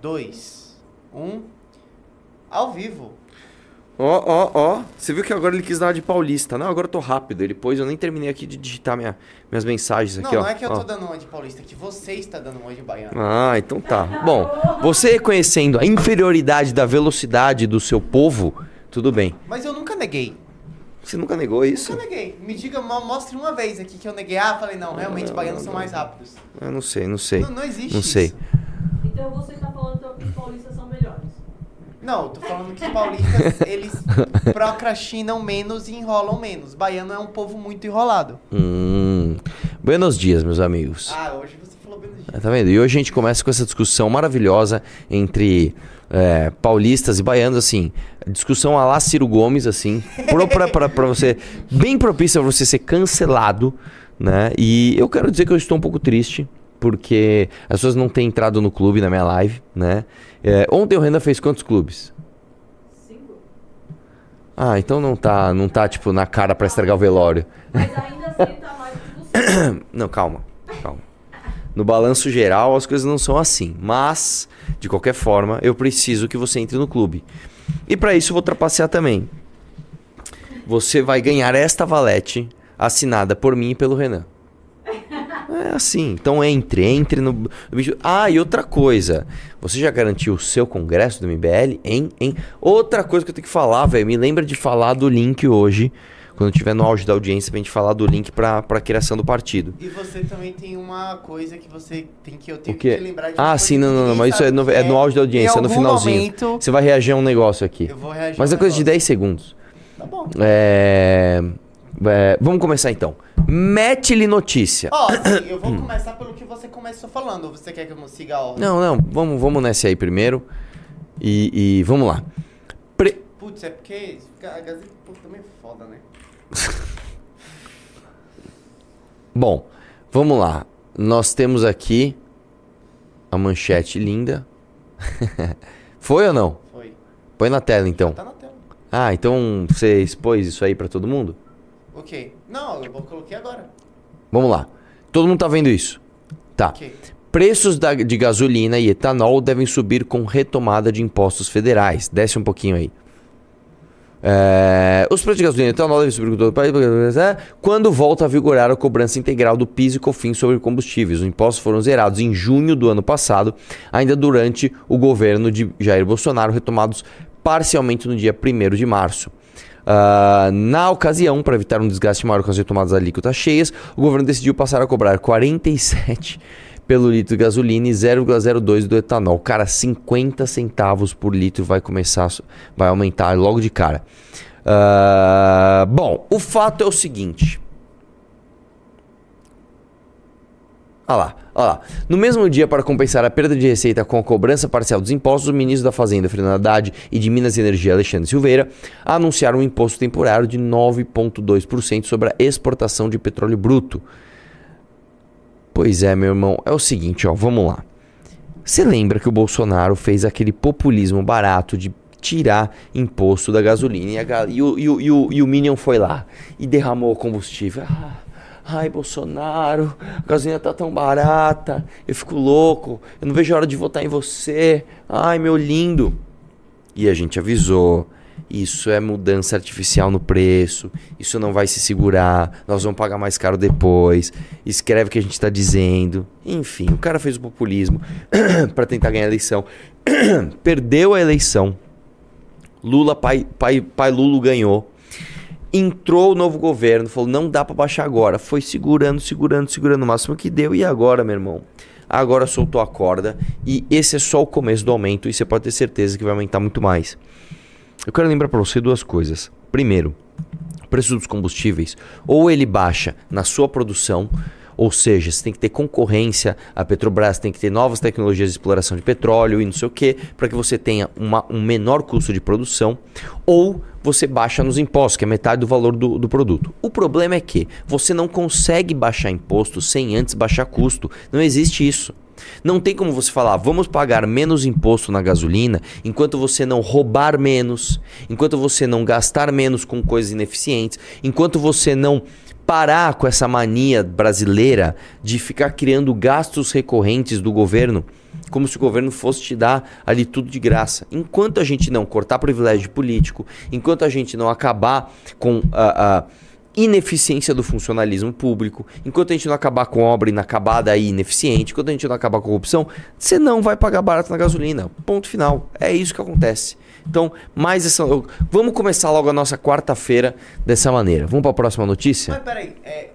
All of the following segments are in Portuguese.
dois, um. Ao vivo. Ó, ó, ó. Você viu que agora ele quis dar uma de paulista. Não, agora eu tô rápido. Ele pôs, eu nem terminei aqui de digitar minha, minhas mensagens aqui, não, ó. não é que eu ó. tô dando uma de paulista, é que você está dando uma de baiano. Ah, então tá. Bom, você reconhecendo a inferioridade da velocidade do seu povo, tudo bem. Mas eu nunca neguei. Você nunca negou isso? Nunca neguei. Me diga, mo- mostre uma vez aqui que eu neguei. Ah, falei, não, realmente baianos são mais rápidos. Eu não sei, não sei. Não, não existe Não sei. isso. Então você os paulistas são melhores. Não, eu tô falando que os paulistas, eles procrastinam menos e enrolam menos. Baiano é um povo muito enrolado. Hum. Buenos dias, meus amigos. Ah, hoje você falou do jeito. Ah, Tá vendo? E hoje a gente começa com essa discussão maravilhosa entre é, paulistas e baianos, assim. Discussão a lá Ciro Gomes, assim. Pro, pra, pra, pra você. Bem propícia pra você ser cancelado, né? E eu quero dizer que eu estou um pouco triste. Porque as pessoas não têm entrado no clube na minha live, né? É, ontem o Renan fez quantos clubes? Cinco. Ah, então não tá, não tá tipo na cara pra estragar o velório. Mas ainda assim tá mais do. Não, calma, calma. No balanço geral, as coisas não são assim. Mas, de qualquer forma, eu preciso que você entre no clube. E para isso eu vou trapacear também. Você vai ganhar esta valete assinada por mim e pelo Renan. É assim, então entre, entre no. Ah, e outra coisa. Você já garantiu o seu congresso do MBL? Hein? Hein? Outra coisa que eu tenho que falar, velho. Me lembra de falar do link hoje. Quando tiver no auge da audiência, pra gente falar do link pra, pra criação do partido. E você também tem uma coisa que você tem que eu tenho que te lembrar de Ah, sim, não, não, não, mas isso é no, é no auge da audiência, Em é no finalzinho. momento, Você vai reagir a um negócio aqui. eu vou reagir Mas a é coisa de um 10 segundos. Tá bom. É, é, vamos começar então. Mete-lhe notícia. Ó, assim, eu vou começar pelo que você começou falando. Ou você quer que eu siga a ordem? Não, não, vamos, vamos nessa aí primeiro. E, e vamos lá. Pre- Putz, é porque a Gazeta também é foda, né? Bom, vamos lá. Nós temos aqui a manchete linda. Foi ou não? Foi. Põe na tela então. Tá na tela. Ah, então você expôs isso aí pra todo mundo? Ok. Não, eu coloquei agora. Vamos lá. Todo mundo tá vendo isso? Tá. Preços da- de gasolina e etanol devem subir com retomada de impostos federais. Desce um pouquinho aí. É, os preços de gasolina e etanol devem subir com todo o país quando volta a vigorar a cobrança integral do PIS e COFINS sobre combustíveis. Os impostos foram zerados em junho do ano passado, ainda durante o governo de Jair Bolsonaro, retomados parcialmente no dia 1 de março. Ah, na ocasião, para evitar um desgaste maior com as retomadas alíquotas cheias, o governo decidiu passar a cobrar 47 pelo litro de gasolina e 0,02 do etanol. Cara, 50 centavos por litro vai começar, vai aumentar logo de cara. Ah, bom, o fato é o seguinte. Olha lá, olha lá. No mesmo dia, para compensar a perda de receita com a cobrança parcial dos impostos, o ministro da Fazenda, Fernando Haddad, e de Minas e Energia, Alexandre Silveira, anunciaram um imposto temporário de 9,2% sobre a exportação de petróleo bruto. Pois é, meu irmão, é o seguinte, ó, vamos lá. Você lembra que o Bolsonaro fez aquele populismo barato de tirar imposto da gasolina e, a e o, e, o, e, o, e o Minion foi lá e derramou o combustível. Ah, ai, Bolsonaro, a gasolina tá tão barata, eu fico louco, eu não vejo a hora de votar em você. Ai, meu lindo. E a gente avisou. Isso é mudança artificial no preço. Isso não vai se segurar. Nós vamos pagar mais caro depois. Escreve o que a gente está dizendo. Enfim, o cara fez o populismo para tentar ganhar a eleição. Perdeu a eleição. Lula, pai, pai, pai Lulo ganhou. Entrou o novo governo, falou: não dá para baixar agora. Foi segurando, segurando, segurando o máximo que deu. E agora, meu irmão? Agora soltou a corda. E esse é só o começo do aumento. E você pode ter certeza que vai aumentar muito mais. Eu quero lembrar para você duas coisas. Primeiro, o preço dos combustíveis, ou ele baixa na sua produção, ou seja, você tem que ter concorrência, a Petrobras tem que ter novas tecnologias de exploração de petróleo e não sei o que, para que você tenha uma- um menor custo de produção, ou você baixa nos impostos, que é metade do valor do, do produto. O problema é que você não consegue baixar imposto sem antes baixar custo. Não existe isso. Não tem como você falar, vamos pagar menos imposto na gasolina enquanto você não roubar menos, enquanto você não gastar menos com coisas ineficientes, enquanto você não parar com essa mania brasileira de ficar criando gastos recorrentes do governo como se o governo fosse te dar ali tudo de graça. Enquanto a gente não cortar privilégio político, enquanto a gente não acabar com a, a ineficiência do funcionalismo público, enquanto a gente não acabar com obra inacabada e ineficiente, enquanto a gente não acabar com corrupção, você não vai pagar barato na gasolina. Ponto final. É isso que acontece. Então, mais essa. Vamos começar logo a nossa quarta-feira dessa maneira. Vamos para a próxima notícia? Mas peraí, é.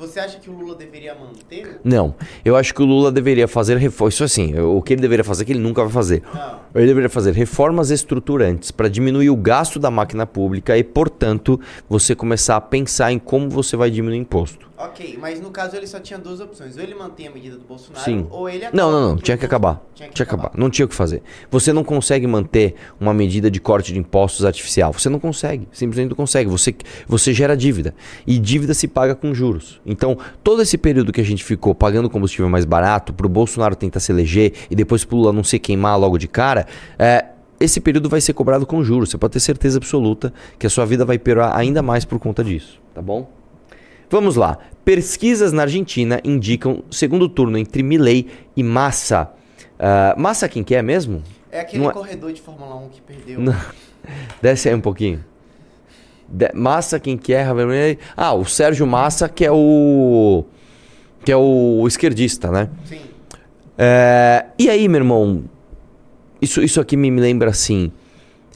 Você acha que o Lula deveria manter? Não. Eu acho que o Lula deveria fazer reformas. Isso assim, o que ele deveria fazer, que ele nunca vai fazer. Não. Ele deveria fazer reformas estruturantes para diminuir o gasto da máquina pública e, portanto, você começar a pensar em como você vai diminuir o imposto. Ok, mas no caso ele só tinha duas opções. Ou ele mantém a medida do Bolsonaro, Sim. ou ele Não, não, não. acaba Tinha que acabar. Tinha que Tinha que acabar. Não tinha o que fazer. Você não consegue manter uma medida de corte de impostos artificial. Você não consegue. Simplesmente não consegue. Você, você gera dívida. E dívida se paga com juros. Então, todo esse período que a gente ficou pagando combustível mais barato, pro Bolsonaro tentar se eleger e depois pro Lula não se queimar logo de cara, é. Esse período vai ser cobrado com juros. Você pode ter certeza absoluta que a sua vida vai piorar ainda mais por conta disso. Tá bom? Vamos lá. Pesquisas na Argentina indicam segundo turno entre Milley e Massa. Ah, Massa quem que é mesmo? É aquele Não é- corredor de Fórmula 1 que perdeu. Desce aí um pouquinho. De- Massa quem que é? Ah, o Sérgio Massa que é o que é o esquerdista, né? Sim. É, e aí, meu irmão? Isso, isso aqui me, me lembra assim.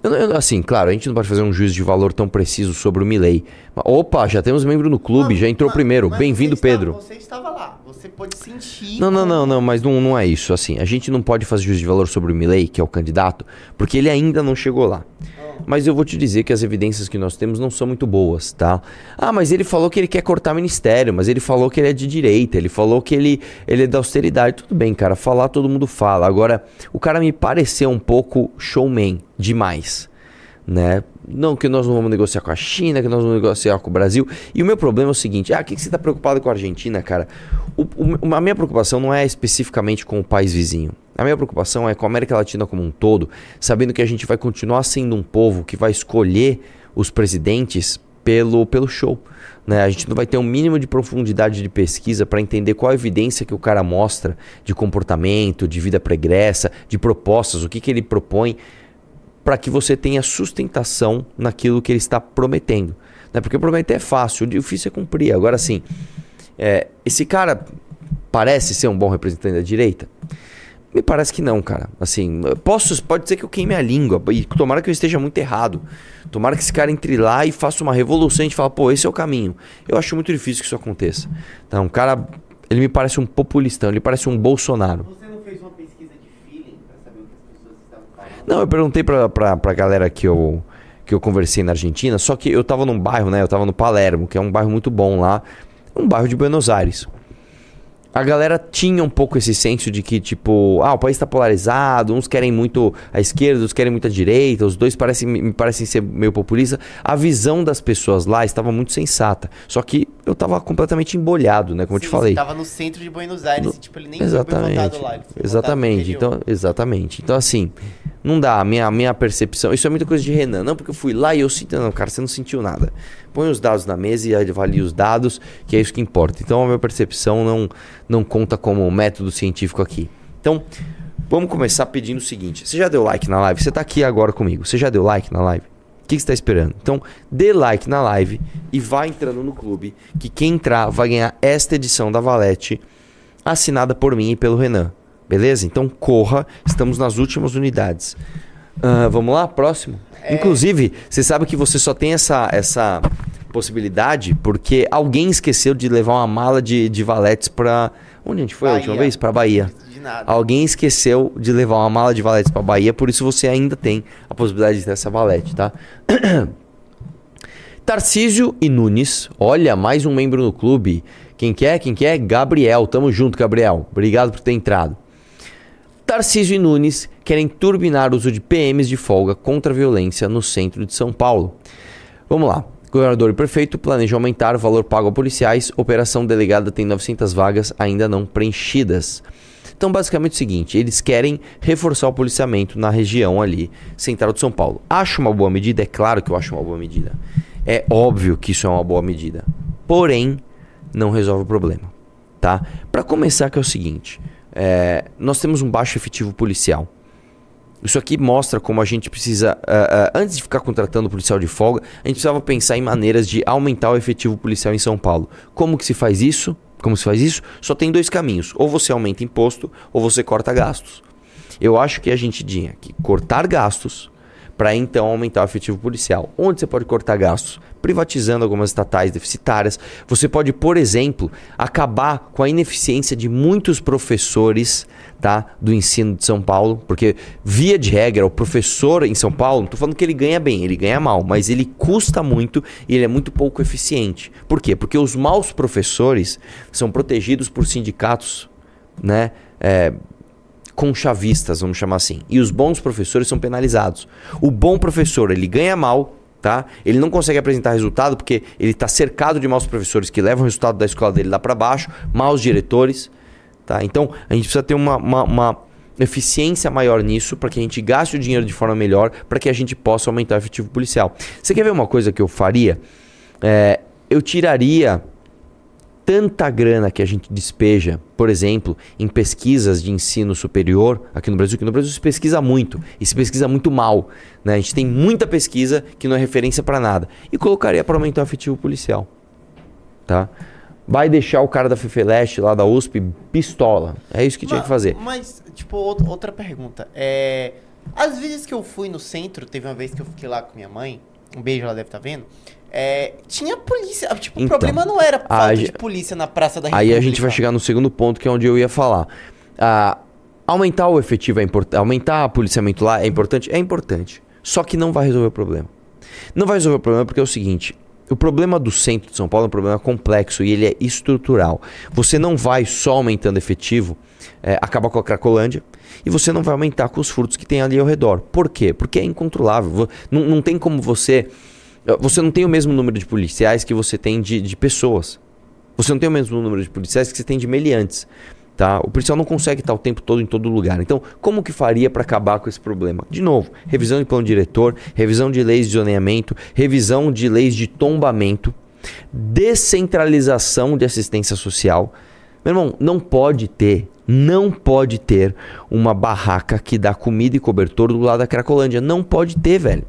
eu eu- assim, claro, a gente não pode fazer um juízo de valor tão preciso sobre o Milley. Opa, já temos membro no clube, já entrou primeiro. Bem-vindo, Pedro. Você estava lá. Você pode sentir. Não, não, como- não, não, mas não, não é isso. Assim, a gente não pode fazer juízo de valor sobre o Milley, que é o candidato, porque ele ainda não chegou lá. Mas eu vou te dizer que as evidências que nós temos não são muito boas, tá? Ah, mas ele falou que ele quer cortar ministério, mas ele falou que ele é de direita, ele falou que ele, ele é da austeridade. Tudo bem, cara, falar todo mundo fala. Agora, o cara me pareceu um pouco showman demais, né? Não que nós não vamos negociar com a China, que nós vamos negociar com o Brasil. E o meu problema é o seguinte: ah, o que, que você está preocupado com a Argentina, cara? O- o- a minha preocupação não é especificamente com o país vizinho. A minha preocupação é com a América Latina como um todo, sabendo que a gente vai continuar sendo um povo que vai escolher os presidentes pelo, pelo show. Né? A gente não vai ter um mínimo de profundidade de pesquisa para entender qual a evidência que o cara mostra de comportamento, de vida pregressa, de propostas, o que, que ele propõe para que você tenha sustentação naquilo que ele está prometendo. Né? Porque prometer é fácil, o difícil é cumprir. Agora, assim, é, esse cara parece ser um bom representante da direita? Me parece que não, cara. Assim, posso, pode ser que eu queime a língua e tomara que eu esteja muito errado. Tomara que esse cara entre lá e faça uma revolução e fala, pô, esse é o caminho. Eu acho muito difícil que isso aconteça. Então, um cara, ele me parece um populistão, ele parece um Bolsonaro. Você não fez uma pesquisa de feeling pra saber o que as pessoas estavam falando? Não, eu perguntei pra, pra, pra galera que eu, que eu conversei na Argentina, só que eu tava num bairro, né? Eu tava no Palermo, que é um bairro muito bom lá, um bairro de Buenos Aires. A galera tinha um pouco esse senso de que, tipo, ah, o país tá polarizado, uns querem muito a esquerda, outros querem muito a direita, os dois parecem, me parecem ser meio populista. A visão das pessoas lá estava muito sensata. Só que eu tava completamente embolhado, né? Como eu te Sim, falei. Você tava no centro de Buenos Aires No- tipo, ele nem foi Exatamente. votado lá. foi Exatamente. Então, exatamente. Então, assim, não dá. A minha, minha percepção. Isso é muita coisa de Renan. Não, porque eu fui lá e eu senti. Não, cara, você não sentiu nada. Põe os dados na mesa e avalie os dados, que é isso que importa. Então, a minha percepção não, não conta como método científico aqui. Então, vamos começar pedindo o seguinte: você já deu like na live? Você tá aqui agora comigo. Você já deu like na live? O que que você está esperando? Então, dê like na live e vá entrando no clube, que quem entrar vai ganhar esta edição da Valete assinada por mim e pelo Renan. Beleza? Então corra, estamos nas últimas unidades. Ah, vamos lá, próximo. Inclusive, você sabe que você só tem essa, essa possibilidade porque alguém esqueceu de levar uma mala de, de valetes pra. Onde a gente foi a última Bahia. vez? Pra Bahia. De nada. Alguém esqueceu de levar uma mala de valetes pra Bahia, por isso você ainda tem a possibilidade de ter essa valete, tá? Tarcísio e Nunes, olha, mais um membro no clube. Quem que é? Quem que é? Gabriel. Tamo junto, Gabriel. Obrigado por ter entrado. Tarcísio e Nunes querem turbinar o uso de PMs de folga contra a violência no centro de São Paulo. Vamos lá. Governador e prefeito planejam aumentar o valor pago a policiais. Operação delegada tem 900 vagas ainda não preenchidas. Então, basicamente é o seguinte: eles querem reforçar o policiamento na região ali, central de São Paulo. Acho uma boa medida? É claro que eu acho uma boa medida. É óbvio que isso é uma boa medida. Porém, não resolve o problema, tá? Para começar, que é o seguinte: é, nós temos um baixo efetivo policial. Isso aqui mostra como a gente precisa, ah, ah, antes de ficar contratando policial de folga, a gente precisava pensar em maneiras de aumentar o efetivo policial em São Paulo. Como que se faz isso? Como se faz isso? Só tem dois caminhos. Ou você aumenta imposto, ou você corta gastos. Eu acho que a gente tinha que cortar gastos para então aumentar o efetivo policial. Onde você pode cortar gastos? Privatizando algumas estatais deficitárias. Você pode, por exemplo, acabar com a ineficiência de muitos professores tá, do ensino de São Paulo, porque via de regra, o professor em São Paulo, não estou falando que ele ganha bem, ele ganha mal, mas ele custa muito e ele é muito pouco eficiente. Por quê? Porque os maus professores são protegidos por sindicatos, né? É, conchavistas, vamos chamar assim. E os bons professores são penalizados. O bom professor, ele ganha mal, tá? Ele não consegue apresentar resultado porque ele está cercado de maus professores que levam o resultado da escola dele lá para baixo, maus diretores, tá? Então, a gente precisa ter uma, uma, uma eficiência maior nisso para que a gente gaste o dinheiro de forma melhor, para que a gente possa aumentar o efetivo policial. Você quer ver uma coisa que eu faria? É, eu tiraria tanta grana que a gente despeja, por exemplo, em pesquisas de ensino superior aqui no Brasil, que no Brasil se pesquisa muito e se pesquisa muito mal. Né? A gente tem muita pesquisa que não é referência para nada. E colocaria para aumentar o efetivo policial. Tá? Vai deixar o cara da Fefeleste lá da USP pistola. É isso que tinha que fazer. Mas, tipo, out- outra pergunta. É, às vezes que eu fui no centro, teve uma vez que eu fiquei lá com minha mãe, um beijo, ela deve estar vendo. É, tinha polícia. Tipo, Então, o problema não era falta a de polícia na Praça da Aí República. a gente vai chegar no segundo ponto, que é onde eu ia falar. Ah, aumentar o efetivo é importante. Aumentar o policiamento lá é importante? É importante. Só que não vai resolver o problema. Não vai resolver o problema porque é o seguinte. O problema do centro de São Paulo é um problema complexo e ele é estrutural. Você não vai só aumentando efetivo, é, acabar com a Cracolândia, e você não vai aumentar com os furtos que tem ali ao redor. Por quê? Porque é incontrolável. Não, não tem como você. Você não tem o mesmo número de policiais que você tem de, de pessoas. Você não tem o mesmo número de policiais que você tem de meliantes. Tá? O policial não consegue estar o tempo todo em todo lugar. Então, como que faria para acabar com esse problema? De novo, revisão de plano diretor, revisão de leis de zoneamento, revisão de leis de tombamento, descentralização de assistência social. Meu irmão, não pode ter, não pode ter uma barraca que dá comida e cobertor do lado da Cracolândia. Não pode ter, velho.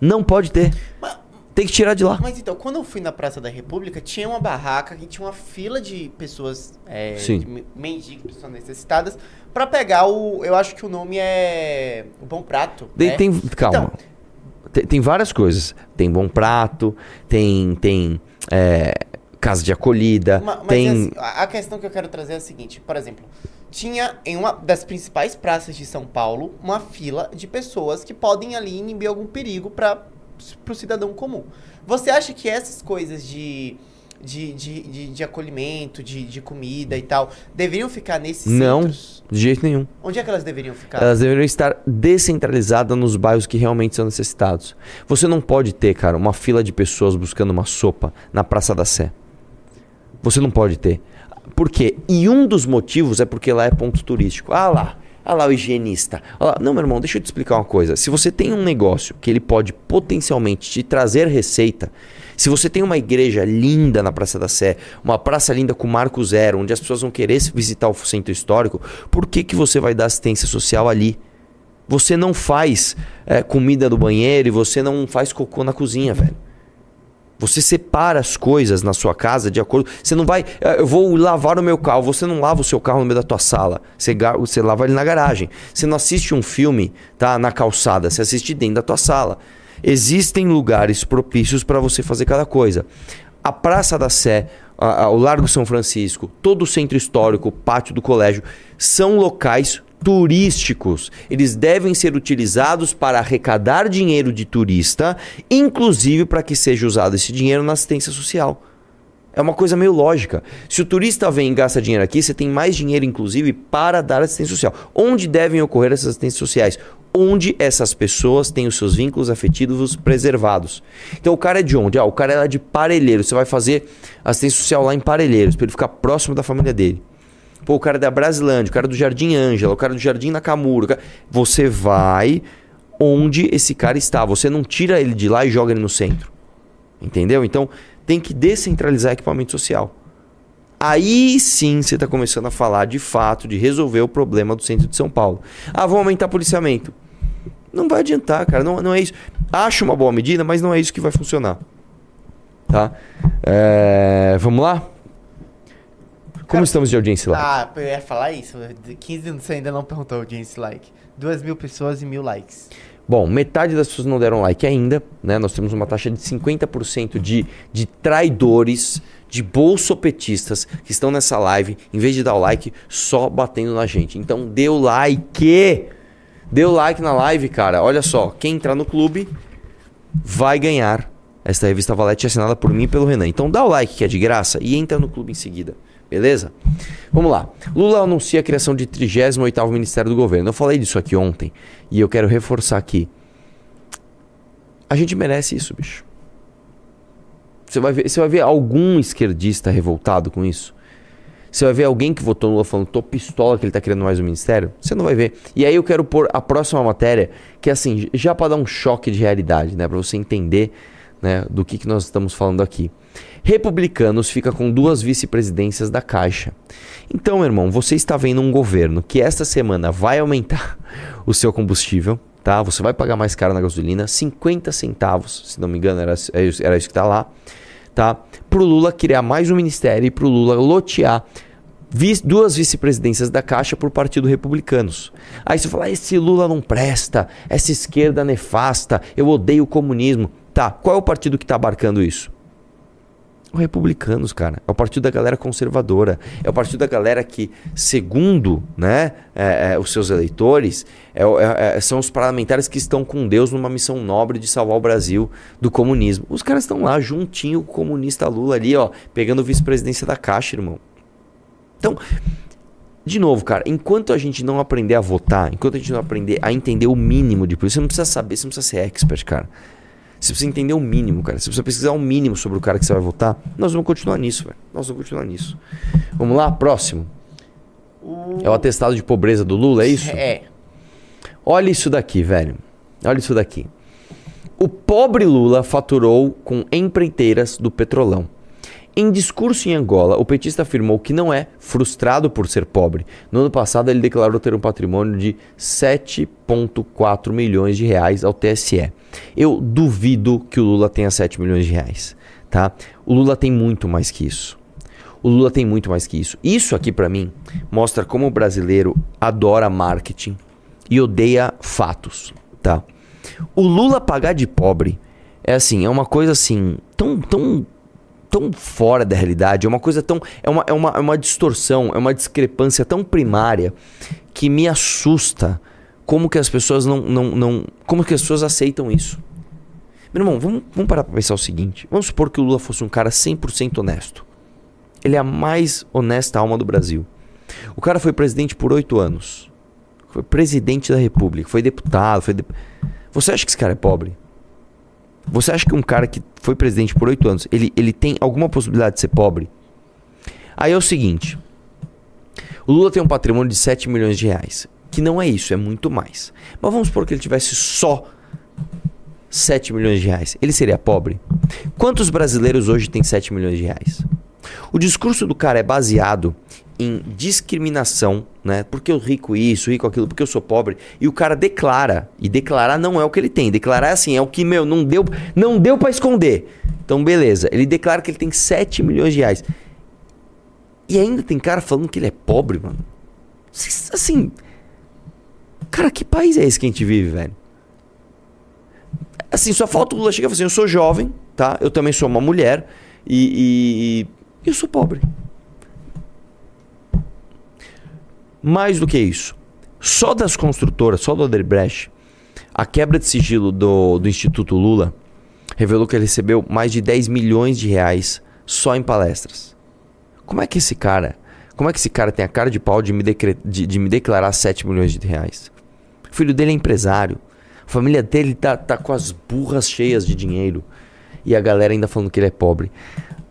Não pode ter. Mas, Tem que tirar de lá. mas então, quando eu fui na Praça da República, tinha uma barraca que tinha uma fila de pessoas, é, Sim. de me- mendigos, pessoas necessitadas, pra pegar o. Eu acho que o nome é. O Bom Prato. Tem, né? tem- calma. Então, Tem, tem várias coisas. Tem bom prato, tem, tem é, casa de acolhida, Ma- Mas tem. assim, a a questão que eu quero trazer é a seguinte, por exemplo, tinha em uma das principais praças de São Paulo uma fila de pessoas que podem ali inibir algum perigo para o cidadão comum. Você acha que essas coisas de, de, de, de, de acolhimento, de, de comida e tal, deveriam ficar nesses Não. centros? De jeito nenhum. Onde é que elas deveriam ficar? Elas deveriam estar descentralizadas nos bairros que realmente são necessitados. Você não pode ter, cara, uma fila de pessoas buscando uma sopa na Praça da Sé. Você não pode ter. Por quê? E um dos motivos é porque lá é ponto turístico. Ah lá, ah lá o higienista. Ah lá. Não, meu irmão, deixa eu te explicar uma coisa. Se você tem um negócio que ele pode potencialmente te trazer receita, se você tem uma igreja linda na Praça da Sé, uma praça linda com Marco Zero, onde as pessoas vão querer visitar o centro histórico, por que, que você vai dar assistência social ali? Você não faz é, comida do banheiro e você não faz cocô na cozinha, velho. Você separa as coisas na sua casa de acordo. Você não vai. "Ah, Eu vou lavar o meu carro. Você não lava o seu carro no meio da tua sala. Você, você lava ele na garagem. Você não assiste um filme, tá? Na calçada. Você assiste dentro da tua sala. Existem lugares propícios para você fazer cada coisa. A Praça da Sé, a- a- o Largo São Francisco, todo o centro histórico, o pátio do colégio, são locais turísticos. Eles devem ser utilizados para arrecadar dinheiro de turista, inclusive para que seja usado esse dinheiro na assistência social. É uma coisa meio lógica. Se o turista vem e gasta dinheiro aqui, você tem mais dinheiro, inclusive, para dar assistência social. Onde devem ocorrer essas assistências sociais? Onde essas pessoas têm os seus vínculos afetivos preservados. Então o cara é de onde? Ah, o cara é de Parelheiros. Você vai fazer assistência social lá em Parelheiros, para ele ficar próximo da família dele. Pô, o cara é da Brasilândia, o cara é do Jardim Ângela, o cara é do Jardim Nakamura. cara- Você vai onde esse cara está. Você não tira ele de lá e joga ele no centro. Entendeu? Então tem que descentralizar equipamento social. Aí sim você está começando a falar de fato de resolver o problema do centro de São Paulo. Ah, vão aumentar policiamento. Não vai adiantar, cara. Não, não é isso. Acho uma boa medida, mas não é isso que vai funcionar. Tá? É, vamos lá? Como estamos de audiência lá? Ah, eu ia falar isso. De 15 minutos você ainda não perguntou audiência like. 2 mil pessoas e mil likes. Bom, metade das pessoas não deram like ainda, né? Nós temos uma taxa de 50% de, de traidores, de bolsopetistas que estão nessa live, em vez de dar o like, só batendo na gente. Então dê o like! Dê o like na live, cara. Olha só, quem entrar no clube vai ganhar esta revista Valete assinada por mim e pelo Renan. Então dá o like que é de graça e entra no clube em seguida. Beleza? Vamos lá. Lula anuncia a criação de 38º Ministério do Governo. Eu falei disso aqui ontem e eu quero reforçar aqui. A gente merece isso, bicho. Você vai ver, você vai ver algum esquerdista revoltado com isso? Você vai ver alguém que votou no Lula falando, tô pistola que ele tá criando mais um ministério? Você não vai ver. E aí eu quero pôr a próxima matéria, que é assim, já para dar um choque de realidade, né? Para você entender né, do que, que nós estamos falando aqui. Republicanos fica com duas vice-presidências da Caixa. Então, meu irmão, você está vendo um governo que esta semana vai aumentar o seu combustível, tá? Você vai pagar mais caro na gasolina, 50 centavos, se não me engano, era, era isso que está lá, tá? Pro Lula criar mais um ministério e pro Lula lotear duas vice-presidências da Caixa por Partido Republicanos. Aí você fala, esse Lula não presta, essa esquerda nefasta, eu odeio o comunismo. Tá, qual é o partido que está abarcando isso? Os republicanos, cara. É o partido da galera conservadora. É o partido da galera que, segundo né, é, é, os seus eleitores, é, é, são os parlamentares que estão com Deus numa missão nobre de salvar o Brasil do comunismo. Os caras estão lá juntinho com o comunista Lula ali, ó, pegando vice-presidência da Caixa, irmão. Então, de novo, cara, enquanto a gente não aprender a votar, enquanto a gente não aprender a entender o mínimo de política, você não precisa saber, você não precisa ser expert, cara. Você precisa entender o mínimo, cara. Você precisa pesquisar o mínimo sobre o cara que você vai votar. Nós vamos continuar nisso, velho. Nós vamos continuar nisso. Vamos lá, próximo. O... É o atestado de pobreza do Lula, é isso? É. Olha isso daqui, velho. Olha isso daqui. O pobre Lula faturou com empreiteiras do Petrolão. Em discurso em Angola, o petista afirmou que não é frustrado por ser pobre. No ano passado, ele declarou ter um patrimônio de 7,4 milhões de reais ao TSE. Eu duvido que o Lula tenha 7 milhões de reais, tá? O Lula tem muito mais que isso. O Lula tem muito mais que isso. Isso aqui para mim mostra como o brasileiro adora marketing e odeia fatos, tá? O Lula pagar de pobre é assim, é uma coisa assim, tão tão tão fora da realidade, é uma coisa tão. É uma, é, uma, é uma distorção, é uma discrepância tão primária que me assusta como que as pessoas não. não, não como que as pessoas aceitam isso. Meu irmão, vamos, vamos parar pra pensar o seguinte. Vamos supor que o Lula fosse um cara 100% honesto. Ele é a mais honesta alma do Brasil. O cara foi presidente por oito anos. Foi presidente da República, foi deputado, foi. De... Você acha que esse cara é pobre? Você acha que um cara que foi presidente por oito anos, ele, ele tem alguma possibilidade de ser pobre? Aí é o seguinte: o Lula tem um patrimônio de 7 milhões de reais. Que não é isso, é muito mais. Mas vamos supor que ele tivesse só 7 milhões de reais. Ele seria pobre? Quantos brasileiros hoje têm 7 milhões de reais? O discurso do cara é baseado em discriminação, né? Porque eu rico isso, rico aquilo, porque eu sou pobre. E o cara declara. E declarar não é o que ele tem. Declarar é assim, é o que, meu, não deu, não deu para esconder. Então, beleza. Ele declara que ele tem 7 milhões de reais. E ainda tem cara falando que ele é pobre, mano. Assim. Cara, que país é esse que a gente vive, velho? Assim, só falta o Lula chegar e falar assim: eu sou jovem, tá? Eu também sou uma mulher. E, e, e eu sou pobre. Mais do que isso, só das construtoras, só do Odebrecht, a quebra de sigilo do, do Instituto Lula revelou que ele recebeu mais de 10 milhões de reais só em palestras. Como é que esse cara, como é que esse cara tem a cara de pau de me, decre, de, de me declarar 7 milhões de reais? O filho dele é empresário. A família dele tá, tá com as burras cheias de dinheiro. E a galera ainda falando que ele é pobre.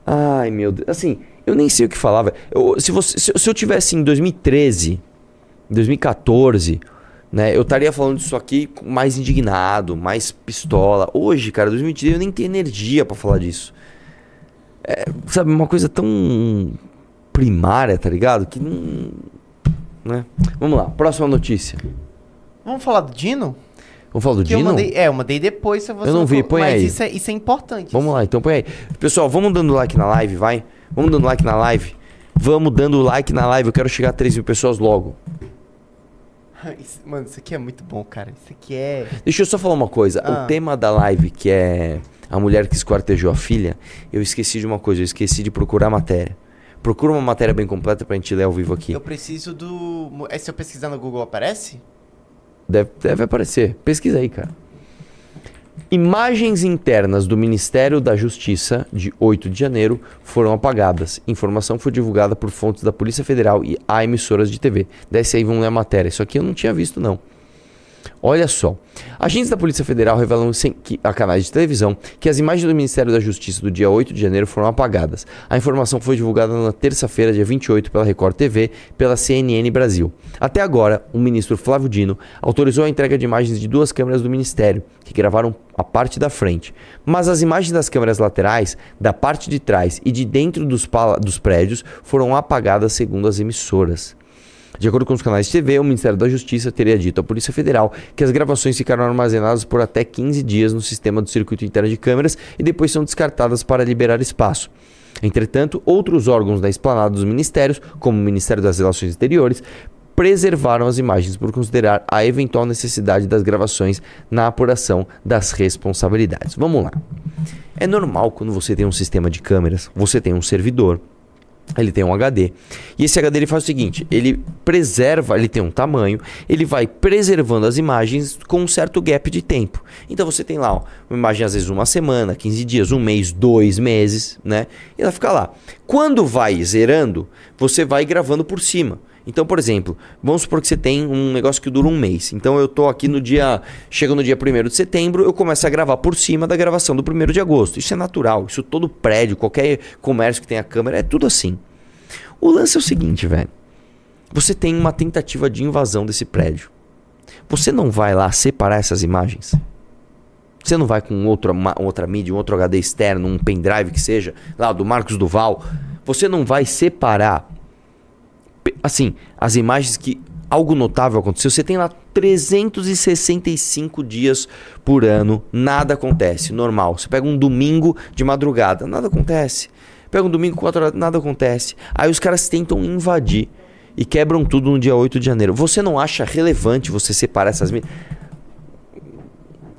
Ai, meu Deus. Assim, eu nem sei o que falava. Eu, se, você, se, se eu tivesse em 2013, 2014, né, eu estaria falando disso aqui mais indignado, mais pistola. Hoje, cara, 2023 eu nem tenho energia para falar disso. É, sabe, uma coisa tão primária, tá ligado? Que não. Né? Vamos lá, próxima notícia. Vamos falar do Dino? Vamos falar do Que eu Dino? mandei, é, eu mandei depois. Se você Eu não vi, põe mas aí. Isso é, isso é importante. Vamos lá, então põe aí. Pessoal, vamos dando like na live, vai? Vamos dando like na live. Vamos dando like na live. Eu quero chegar a 3 mil pessoas logo. Isso- Mano, isso aqui é muito bom, cara. Isso aqui é. Deixa eu só falar uma coisa. Ah. O tema da live, que é a mulher que esquartejou a filha, eu esqueci de uma coisa. Eu esqueci de procurar a matéria. Procura uma matéria bem completa pra gente ler ao vivo aqui. Eu preciso do. É, se eu pesquisar no Google aparece? Deve, deve aparecer. Pesquisa aí, cara. Imagens internas do Ministério da Justiça de 8 de janeiro foram apagadas. Informação foi divulgada por fontes da Polícia Federal e a emissoras de TV. Desce aí, vamos ler a matéria. Isso aqui eu não tinha visto, não. Olha só. Agentes da Polícia Federal revelam que- a canais de televisão que as imagens do Ministério da Justiça do dia 8 de janeiro foram apagadas. A informação foi divulgada na terça-feira, dia 28, pela Record TV pela CNN Brasil. Até agora, o ministro Flávio Dino autorizou a entrega de imagens de duas câmeras do Ministério, que gravaram a parte da frente. Mas as imagens das câmeras laterais, da parte de trás e de dentro dos, dos prédios foram apagadas segundo as emissoras. De acordo com os canais de TV, o Ministério da Justiça teria dito à Polícia Federal que as gravações ficaram armazenadas por até 15 dias no sistema do circuito interno de câmeras e depois são descartadas para liberar espaço. Entretanto, outros órgãos da esplanada dos ministérios, como o Ministério das Relações Exteriores, preservaram as imagens por considerar a eventual necessidade das gravações na apuração das responsabilidades. Vamos lá. É normal quando você tem um sistema de câmeras, você tem um servidor, ele tem um HD. E esse HD ele faz o seguinte: ele preserva, ele tem um tamanho, ele vai preservando as imagens com um certo gap de tempo. Então você tem lá ó, uma imagem, às vezes, uma semana, 15 dias, um mês, dois meses, né? E ela fica lá. Quando vai zerando, você vai gravando por cima. Então, por exemplo, vamos supor que você tem um negócio que dura um mês. Então eu tô aqui no dia. Chega no dia 1 de setembro, eu começo a gravar por cima da gravação do 1 de agosto. Isso é natural. Isso todo prédio, qualquer comércio que tenha câmera, é tudo assim. O lance é o seguinte, velho. Você tem uma tentativa de invasão desse prédio. Você não vai lá separar essas imagens? Você não vai com outra, ma- outra mídia, um outro HD externo, um pendrive que seja, lá do Marcos Duval. Você não vai separar assim, as imagens que algo notável aconteceu, você tem lá 365 dias por ano, nada acontece, normal. Você pega um domingo de madrugada, nada acontece. Pega um domingo 4 horas, nada acontece. Aí os caras tentam invadir e quebram tudo no dia 8 de janeiro. Você não acha relevante você separar essas mídias?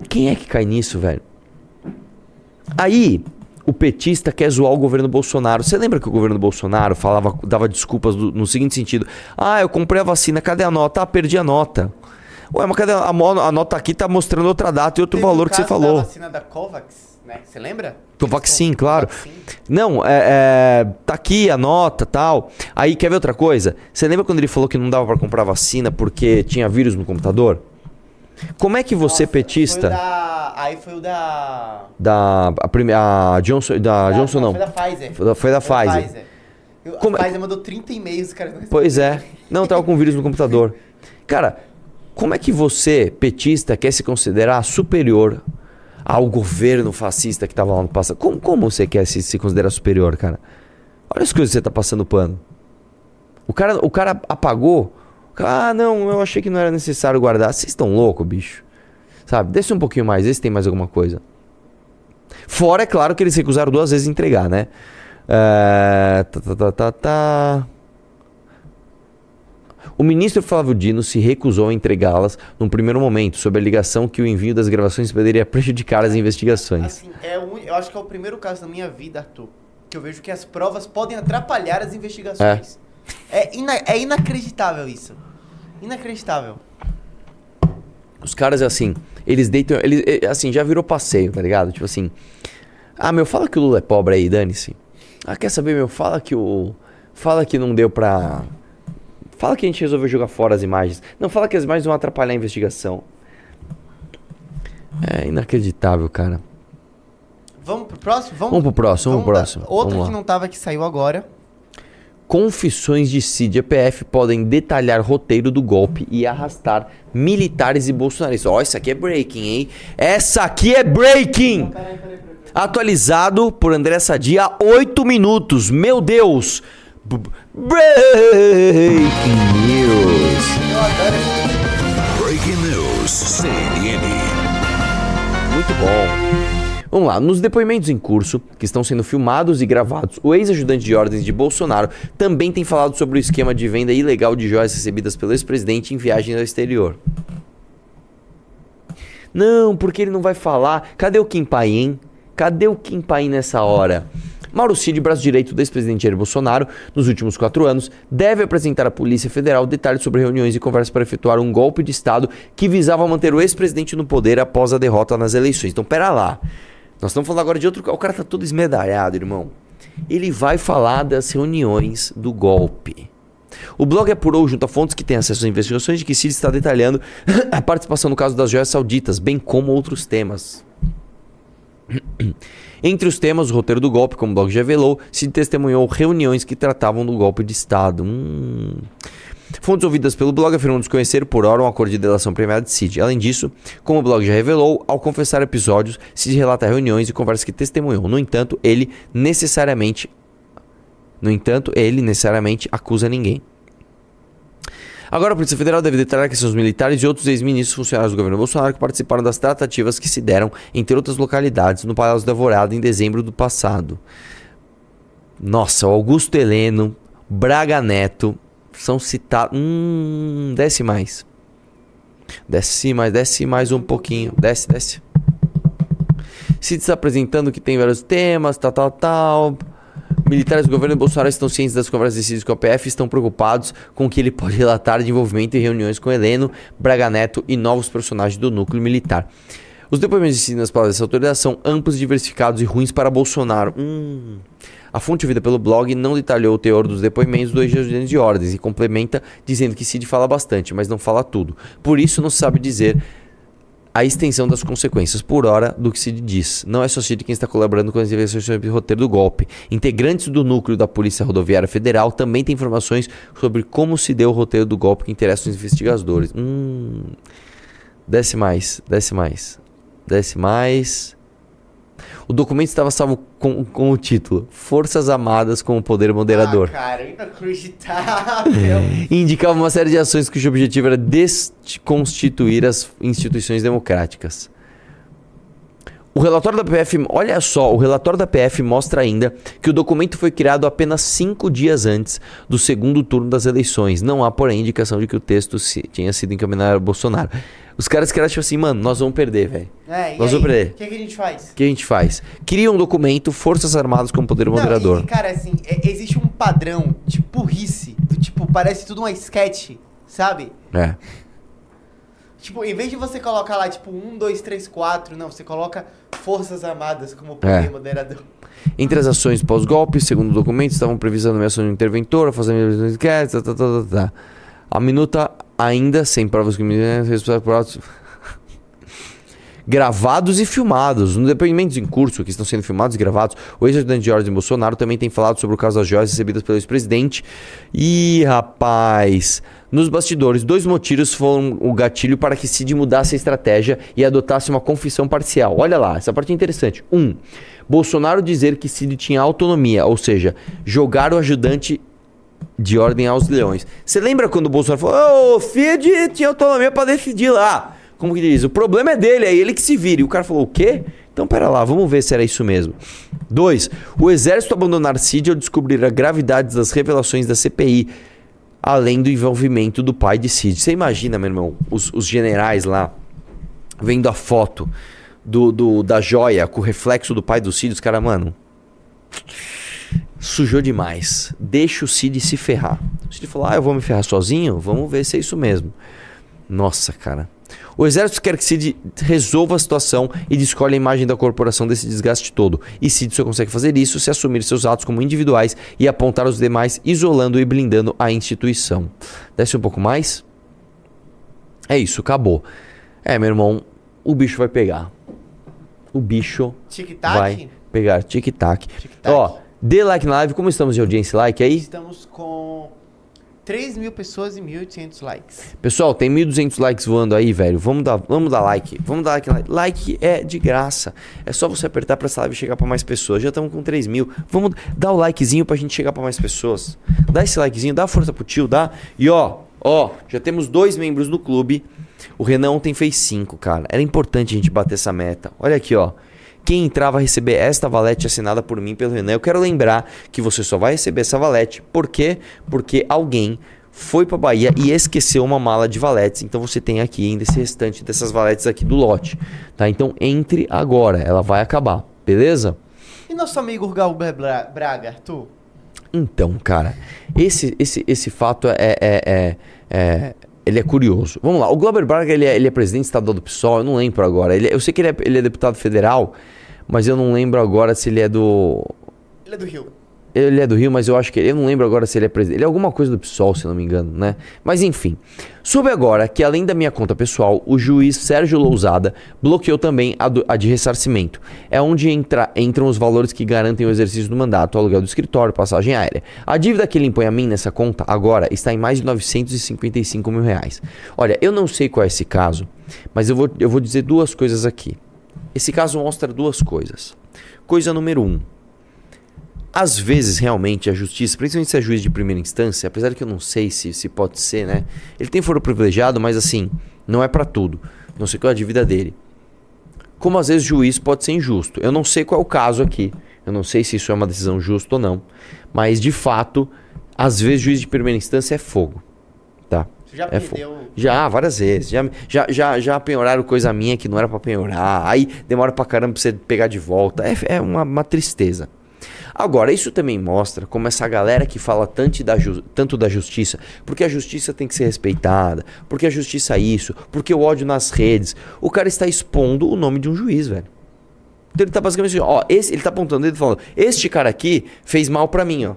Quem é que cai nisso, velho? Aí, o petista quer zoar o governo Bolsonaro. Você lembra que o governo Bolsonaro falava, dava desculpas do- no seguinte sentido: Ah, eu comprei a vacina, cadê a nota? Ah, perdi a nota. Ué, mas cadê a, a nota aqui? Tá mostrando outra data e outro Teve valor que você caso Da falou. vacina da Covax, né? Você lembra? Covaxin, claro. Covaxin. Não, é, é, tá aqui a nota tal. Aí, quer ver outra coisa? Você lembra quando ele falou que não dava pra comprar vacina porque tinha vírus no computador? Como é que você, Nossa, Petista, Foi da... Aí foi o da... da a, prime- a Johnson, da da- Johnson não, Foi da Pfizer. Foi da- foi da Pfizer. Eu- Como A é- Pfizer mandou 30 e-mails, cara. não Pois é. Não, tava com vírus no computador. Cara, como é que você, petista, quer se considerar superior ao governo fascista que tava lá no passado? Como, como você quer se, se considerar superior, cara? Olha as coisas que você tá passando pano. O cara, o cara apagou. Ah, não, eu achei que não era necessário guardar. Vocês estão loucos, bicho. Sabe? Desce um pouquinho mais, vê se tem mais alguma coisa. Fora, é claro, que eles recusaram duas vezes entregar, né? É, tá, tá, tá, tá, tá. O ministro Flávio Dino se recusou a entregá-las num primeiro momento, sob a ligação que o envio das gravações poderia prejudicar as investigações. Assim, é o, eu acho que é o primeiro caso da minha vida, Arthur, que eu vejo que as provas podem atrapalhar as investigações. É, ina- é inacreditável isso. Inacreditável. Os caras, assim, eles deitam. Eles, eh, assim, já virou passeio, tá ligado? Tipo assim. Ah, meu, fala que o Lula é pobre aí, dane-se. Ah, quer saber, meu? Fala que o. Fala que não deu pra. Fala que a gente resolveu jogar fora as imagens. Não, fala que as imagens vão atrapalhar a investigação. É inacreditável, cara. Vamos pro próximo? Vamos pro próximo, vamos pro dar- próximo. Outra Vamos que não tava, que saiu agora. Confissões de Cid PF podem detalhar roteiro do golpe e arrastar militares e bolsonaristas. Ó, isso aqui é breaking, hein? Essa aqui é breaking! Atualizado por André Sadia há 8 minutos. Meu Deus! Breaking News. Vamos lá, nos depoimentos em curso, que estão sendo filmados e gravados, o ex-ajudante de ordens de Bolsonaro também tem falado sobre o esquema de venda ilegal de joias recebidas pelo ex-presidente em viagens ao exterior. Não, porque ele não vai falar. Cadê o Kim Pai, hein? Cadê o Kim Pai nessa hora? Mauro Cid, braço direito do ex-presidente Jair Bolsonaro, nos últimos quatro anos, deve apresentar à Polícia Federal detalhes sobre reuniões e conversas para efetuar um golpe de Estado que visava manter o ex-presidente no poder após a derrota nas eleições. Então, pera lá. Nós estamos falando agora de outro... O cara tá todo esmedalhado, irmão. Ele vai falar das reuniões do golpe. O blog apurou junto a fontes que têm acesso às investigações de que Cid está detalhando a participação no caso das joias sauditas, bem como outros temas. Entre os temas, o roteiro do golpe, como o blog já revelou, se testemunhou reuniões que tratavam do golpe de Estado. Hum. Fontes ouvidas pelo blog afirmam desconhecer por hora um acordo de delação premiada de Cid. Além disso, como o blog já revelou, ao confessar episódios, Cid relata reuniões e conversas que testemunhou. No entanto, ele necessariamente no entanto, ele necessariamente acusa ninguém. Agora, a Polícia Federal deve declarar que seus militares e outros ex-ministros funcionários do governo Bolsonaro que participaram das tratativas que se deram, entre outras localidades, no Palácio da Alvorada em dezembro do passado. Nossa, o Augusto Heleno, Braga Neto são citados. Hum, desce mais. Desce mais, desce mais um pouquinho. Desce, desce. Se apresentando que tem vários temas, tal, tal, tal. Militares do governo Bolsonaro estão cientes das conversas decididas com a PF e estão preocupados com o que ele pode relatar de envolvimento em reuniões com Heleno, Braga Neto e novos personagens do núcleo militar. Os depoimentos de Cid nas palavras dessa autoridade são amplos, diversificados e ruins para Bolsonaro. Hum. A fonte ouvida pelo blog não detalhou o teor dos depoimentos dos ex-agentes de ordens e complementa dizendo que Cid fala bastante, mas não fala tudo. Por isso não sabe dizer a extensão das consequências por hora do que se diz. Não é só Cid quem está colaborando com as investigações sobre o roteiro do golpe. Integrantes do núcleo da Polícia Rodoviária Federal também têm informações sobre como se deu o roteiro do golpe que interessa os investigadores. Hum. Desce mais, desce mais, desce mais. O documento estava salvo com, com o título Forças Amadas com o Poder Moderador. Ah, cara, inacreditável. E indicava uma série de ações cujo objetivo era desconstituir as instituições democráticas. O relatório da PF, olha só, o relatório da PF mostra ainda que o documento foi criado apenas cinco dias antes do segundo turno das eleições. Não há, porém, indicação de que o texto se- tinha sido encaminhado a Bolsonaro. Os caras queriam, tipo assim, mano, nós vamos perder, velho. É, Nós vamos perder. O que, que a gente faz? O que a gente faz? Cria um documento, Forças Armadas como Poder Moderador. Não, e, e, cara, assim, é- existe um padrão de burrice, do tipo, parece tudo uma sketch, sabe? É. Tipo, em vez de você colocar lá, tipo, um, dois, três, quatro, não, você coloca Forças Armadas como poder É. moderador. Entre as ações pós-golpe, segundo o documento, estavam previstas a nomeação de um interventor, fazendo inquéritos, tá, tá, tá, tá, tá. A minuta ainda sem provas criminais gravados e filmados. No depoimentos em curso, que estão sendo filmados e gravados, o ex-ajudante de ordem Bolsonaro também tem falado sobre o caso das joias recebidas pelo ex-presidente. Ih, rapaz, nos bastidores, dois motivos foram o gatilho para que Cid mudasse a estratégia e adotasse uma confissão parcial. Olha lá, essa parte é interessante. Um, Bolsonaro dizer que Cid tinha autonomia, ou seja, jogar o ajudante de ordem aos leões. Você lembra quando o Bolsonaro falou: Ô, o Cid tinha autonomia para decidir lá? Como que diz? O problema é dele, é ele que se vira. E o cara falou: o quê? Então pera lá, vamos ver se era isso mesmo. 2. O exército abandonar Cid ao descobrir a gravidade das revelações da CPI, além do envolvimento do pai de Cid. Você imagina, meu irmão, os, os generais lá vendo a foto do, do- da joia com o reflexo do pai do Cid, os caras, mano, sujou demais. Deixa o Cid se ferrar. O Cid falou: Ah, eu vou me ferrar sozinho? Vamos ver se é isso mesmo. Nossa, cara. O exército quer que Cid resolva a situação e descolhe a imagem da corporação desse desgaste todo. E Cid só consegue fazer isso se assumir seus atos como individuais e apontar os demais, isolando e blindando a instituição. Desce um pouco mais. É isso, acabou. É, meu irmão, o bicho vai pegar. O bicho vai pegar. Tic-tac. Tic-tac. Ó, dê like na live. Como estamos de audiência like aí? Estamos com 3 mil pessoas e 1.800 likes. Pessoal, tem 1.200 likes voando aí, velho. Vamos dar, vamos dar like. Vamos dar like. Like, like é de graça. É só você apertar pra essa live chegar pra mais pessoas. Já estamos com 3 mil. Vamos dar o likezinho pra gente chegar pra mais pessoas. Dá esse likezinho, dá força pro tio, dá. E ó, ó, já temos dois membros do clube. O Renan ontem fez 5, cara. Era importante a gente bater essa meta. Olha aqui, ó. Quem entrar vai receber esta valete assinada por mim pelo Renan. Eu quero lembrar que você só vai receber essa valete. Por quê? Porque alguém foi pra Bahia e esqueceu uma mala de valetes. Então você tem aqui ainda esse restante dessas valetes aqui do lote. Tá? Então entre agora, ela vai acabar. Beleza? E nosso amigo Bra- Braga, Arthur? Então, cara, esse, esse, esse fato é, é, é- é- Ele é curioso. Vamos lá, o Glauber Braga ele é, ele é presidente estadual do PSOL, eu não lembro agora. Ele é- eu sei que ele é, ele é deputado federal, mas eu não lembro agora se ele é do. Ele é do Rio. Ele é do Rio, mas eu acho que. Eu não lembro agora se ele é presidente. Ele é alguma coisa do PSOL, se não me engano, né? Mas enfim. Soube agora que, além da minha conta pessoal, o juiz Sérgio Lousada bloqueou também a, do- a de ressarcimento. É onde entra- entram os valores que garantem o exercício do mandato, aluguel do escritório, passagem aérea. A dívida que ele impõe a mim nessa conta agora está em mais de 955 mil reais. Olha, eu não sei qual é esse caso, mas eu vou, eu vou dizer duas coisas aqui. Esse caso mostra duas coisas. Coisa número um. Às vezes, realmente, a justiça, principalmente se é juiz de primeira instância, apesar de que eu não sei se, se pode ser, né? Ele tem foro privilegiado, mas assim, não é pra tudo. Não sei qual é a dívida dele. Como às vezes juiz pode ser injusto. Eu não sei qual é o caso aqui. Eu não sei se isso é uma decisão justa ou não. Mas, de fato, às vezes juiz de primeira instância é fogo. Tá? Você já É fogo. perdeu. Já, várias vezes. Já, já, já, já penhoraram coisa minha que não era pra penhorar. Aí demora pra caramba pra você pegar de volta. É, é uma, uma tristeza. Agora, isso também mostra como essa galera que fala tanto da, tanto da justiça, porque a justiça tem que ser respeitada, porque a justiça é isso, porque o ódio nas redes, o cara está expondo o nome de um juiz, velho. Então ele tá basicamente assim, ó, esse, ele tá apontando ele falando, este cara aqui fez mal pra mim, ó.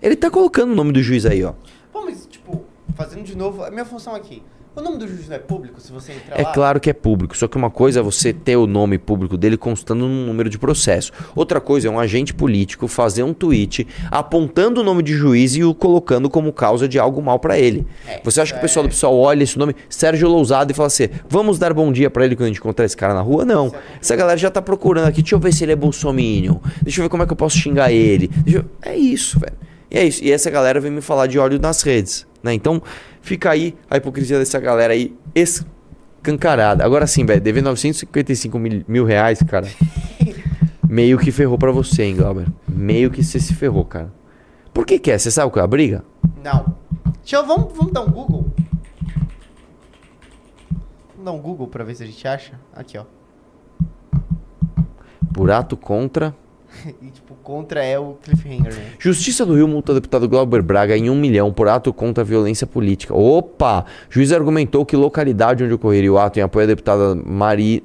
Ele tá colocando o nome do juiz aí, ó. Mas, tipo, fazendo de novo, a minha função aqui. O nome do juiz não é público se você entrar É lá? claro que é público, só que uma coisa é você ter o nome público dele constando no número de processo. Outra coisa é um agente político fazer um tweet apontando o nome de juiz e o colocando como causa de algo mal pra ele. É, você acha que o pessoal é- do pessoal olha esse nome, Sérgio Lousado, e fala assim: vamos dar bom dia pra ele quando a gente encontrar esse cara na rua? Não. Essa galera já tá procurando aqui, deixa eu ver se ele é bolsominion, deixa eu ver como é que eu posso xingar ele. Deixa eu- É isso, velho. E é isso. E essa galera vem me falar de ódio nas redes, né? Então, fica aí a hipocrisia dessa galera aí escancarada. Agora sim, velho, dever 955 mil, mil reais, cara. meio que ferrou pra você, hein, Glauber? Meio que você se ferrou, cara. Por que que é? Você sabe qual é a briga? Não. Deixa eu, vamos, vamos dar um Google. Vamos dar um Google pra ver se a gente acha. Aqui, ó. Por ato contra... Contra é o cliffhanger, né? Justiça do Rio multa o deputado Glauber Braga em um milhão por ato contra a violência política. Opa! Juiz argumentou que localidade onde ocorreria o ato em apoio à deputada Mari...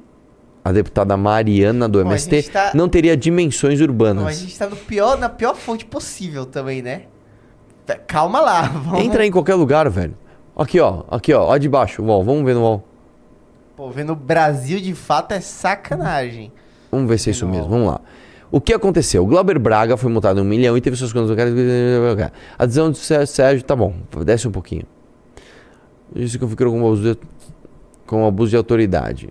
A deputada Mariana do Bom, MST tá- não teria dimensões urbanas. Bom, a gente tá no pior, na pior fonte possível também, né? Tá, Calma lá. Vamos... Entra em qualquer lugar, velho. Aqui, ó. Aqui, ó. Ó de baixo. Wall. Vamos ver no wall. Pô, ver no Brasil de fato é sacanagem. Vamos ver se é isso mesmo. Vamos lá. O que aconteceu? O Glauber Braga foi multado em um milhão e teve suas contas bancárias. A decisão do Sé- Sérgio, tá bom, desce um pouquinho. Isso configurou como como abuso de autoridade.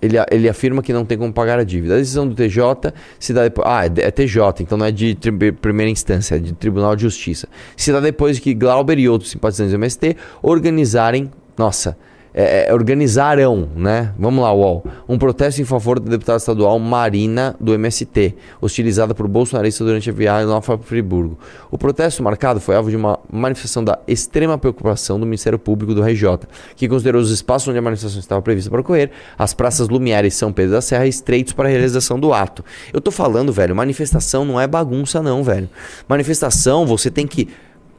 Ele, ele afirma que não tem como pagar a dívida. A decisão do TJ se dá depois. Ah, é, é TJ, então não é de primeira instância, é de Tribunal de Justiça. Se dá depois de que Glauber e outros simpatizantes do MST organizarem. Nossa. É, é, organizaram, né? Vamos lá, UOL. Um protesto em favor da deputada estadual Marina do MST, hostilizada por bolsonaristas durante a viagem lá para Friburgo. O protesto marcado foi alvo de uma manifestação da extrema preocupação do Ministério Público do RJ, que considerou os espaços onde a manifestação estava prevista para ocorrer, as praças Lumière e São Pedro da Serra, estreitos para a realização do ato. Eu tô falando, velho, manifestação não é bagunça, não, velho. Manifestação, você tem que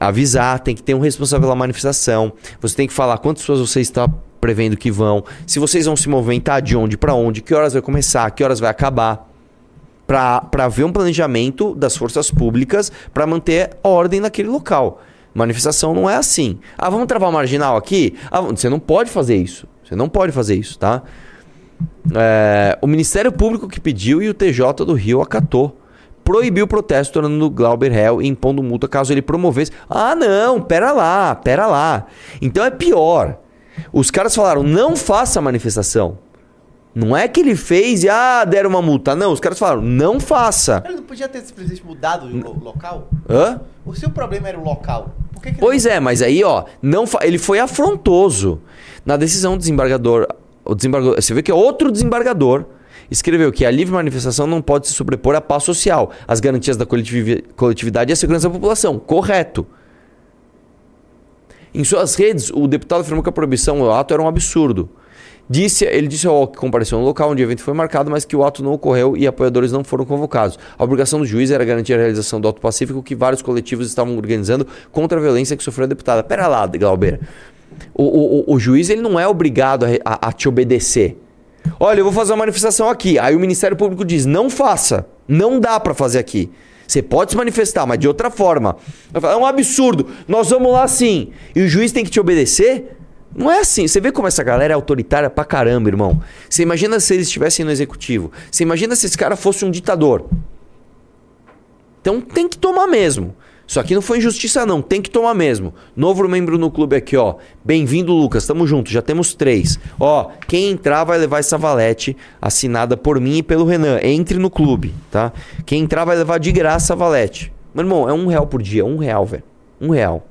avisar, tem que ter um responsável pela manifestação. Você tem que falar quantas pessoas você está prevendo que vão, se vocês vão se movimentar de onde para onde, que horas vai começar, que horas vai acabar. Para ver um planejamento das forças públicas para manter ordem naquele local. Manifestação não é assim. Ah, vamos travar marginal aqui? Ah, você não pode fazer isso. Você não pode fazer isso, tá? É, o Ministério Público que pediu e o TJ do Rio acatou. Proibiu o protesto, tornando o Glauber réu e impondo multa caso ele promovesse. Ah, não, pera lá, pera lá. Então é pior. Os caras falaram, não faça a manifestação. Não é que ele fez e ah, deram uma multa. Não, os caras falaram, não faça. Ele não podia ter simplesmente mudado o lo- local? Hã? O seu problema era o local. Por que que Pois é, mas aí, ó, não fa- ele foi afrontoso. Na decisão do desembargador, o desembargador, você vê que é outro desembargador escreveu que a livre manifestação não pode se sobrepor à paz social, às garantias da coletivi- coletividade e à segurança da população. Correto. Em suas redes, o deputado afirmou que a proibição do ato era um absurdo. Disse, ele disse ao que compareceu no local onde o evento foi marcado, mas que o ato não ocorreu e apoiadores não foram convocados. A obrigação do juiz era garantir a realização do ato pacífico que vários coletivos estavam organizando contra a violência que sofreu a deputada. Pera lá, Glauber. O, o, o- o juiz ele não é obrigado a, a- a te obedecer. Olha, eu vou fazer uma manifestação aqui. Aí o Ministério Público diz: não faça. Não dá pra fazer aqui. Você pode se manifestar, mas de outra forma. É um absurdo. Nós vamos lá sim. E o juiz tem que te obedecer? Não é assim. Você vê como essa galera é autoritária pra caramba, irmão. Você imagina se eles estivessem no executivo. Você imagina se esse cara fosse um ditador. Então tem que tomar mesmo. Isso aqui não foi injustiça, não. Tem que tomar mesmo. Novo membro no clube aqui, ó. Bem-vindo, Lucas. Tamo junto. Já temos três. Ó, quem entrar vai levar essa valete assinada por mim e pelo Renan. Entre no clube, tá? Quem entrar vai levar de graça a valete. Meu irmão, é um real por dia. Um real, velho. Um real.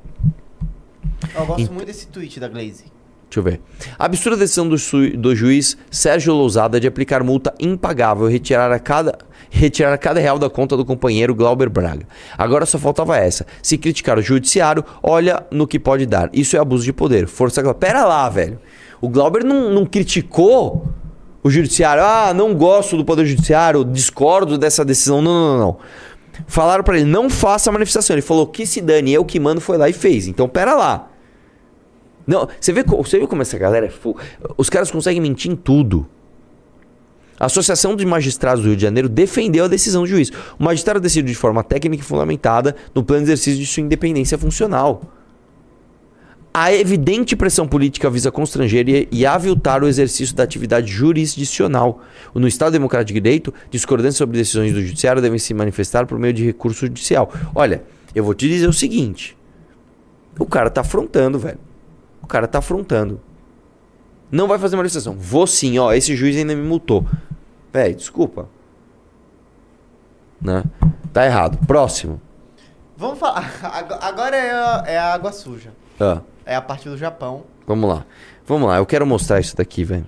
Eu gosto muito desse tweet da Glaze. Deixa eu ver. A absurda decisão do, su- do juiz Sérgio Lousada de aplicar multa impagável e retirar a cada retirar cada real da conta do companheiro Glauber Braga. Agora só faltava essa. Se criticar o judiciário, olha no que pode dar. Isso é abuso de poder. Força. Pera lá, velho. O Glauber não, não criticou o judiciário. Ah, não gosto do poder judiciário, discordo dessa decisão. Não, não, não. não. Falaram pra ele, não faça a manifestação. Ele falou que se dane, eu que mando, foi lá e fez. Então, pera lá. Não, você vê, você vê como essa galera é Os caras conseguem mentir em tudo. A Associação de Magistrados do Rio de Janeiro defendeu a decisão do juiz. O magistrado decidiu de forma técnica e fundamentada no plano de exercício de sua independência funcional. A evidente pressão política visa constranger e aviltar o exercício da atividade jurisdicional. No Estado Democrático de Direito, discordâncias sobre decisões do Judiciário devem se manifestar por meio de recurso judicial. Olha, eu vou te dizer o seguinte: o cara tá afrontando, velho. O cara tá afrontando. Não vai fazer manifestação. Vou sim, ó. Esse juiz ainda me multou. Véi, desculpa. Né? Tá errado. Próximo. Vamos falar. Ag- Agora é a, é a água suja. Ah, É a parte do Japão. vamos lá. Vamos lá. Eu quero mostrar isso daqui, velho.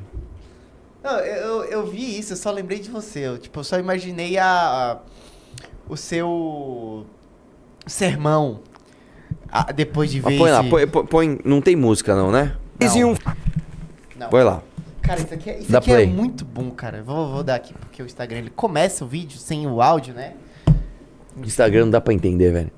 Eu, eu, eu vi isso, eu só lembrei de você. Eu, tipo, eu só imaginei a, a- o seu sermão a- depois de ver Mas põe lá. põe- põe- Não tem música, não, né? Não. Não. Põe lá. Cara, isso aqui, é, isso aqui é muito bom, cara. Vou, vou dar aqui, porque o Instagram ele começa o vídeo sem o áudio, né? Instagram não dá pra entender, velho.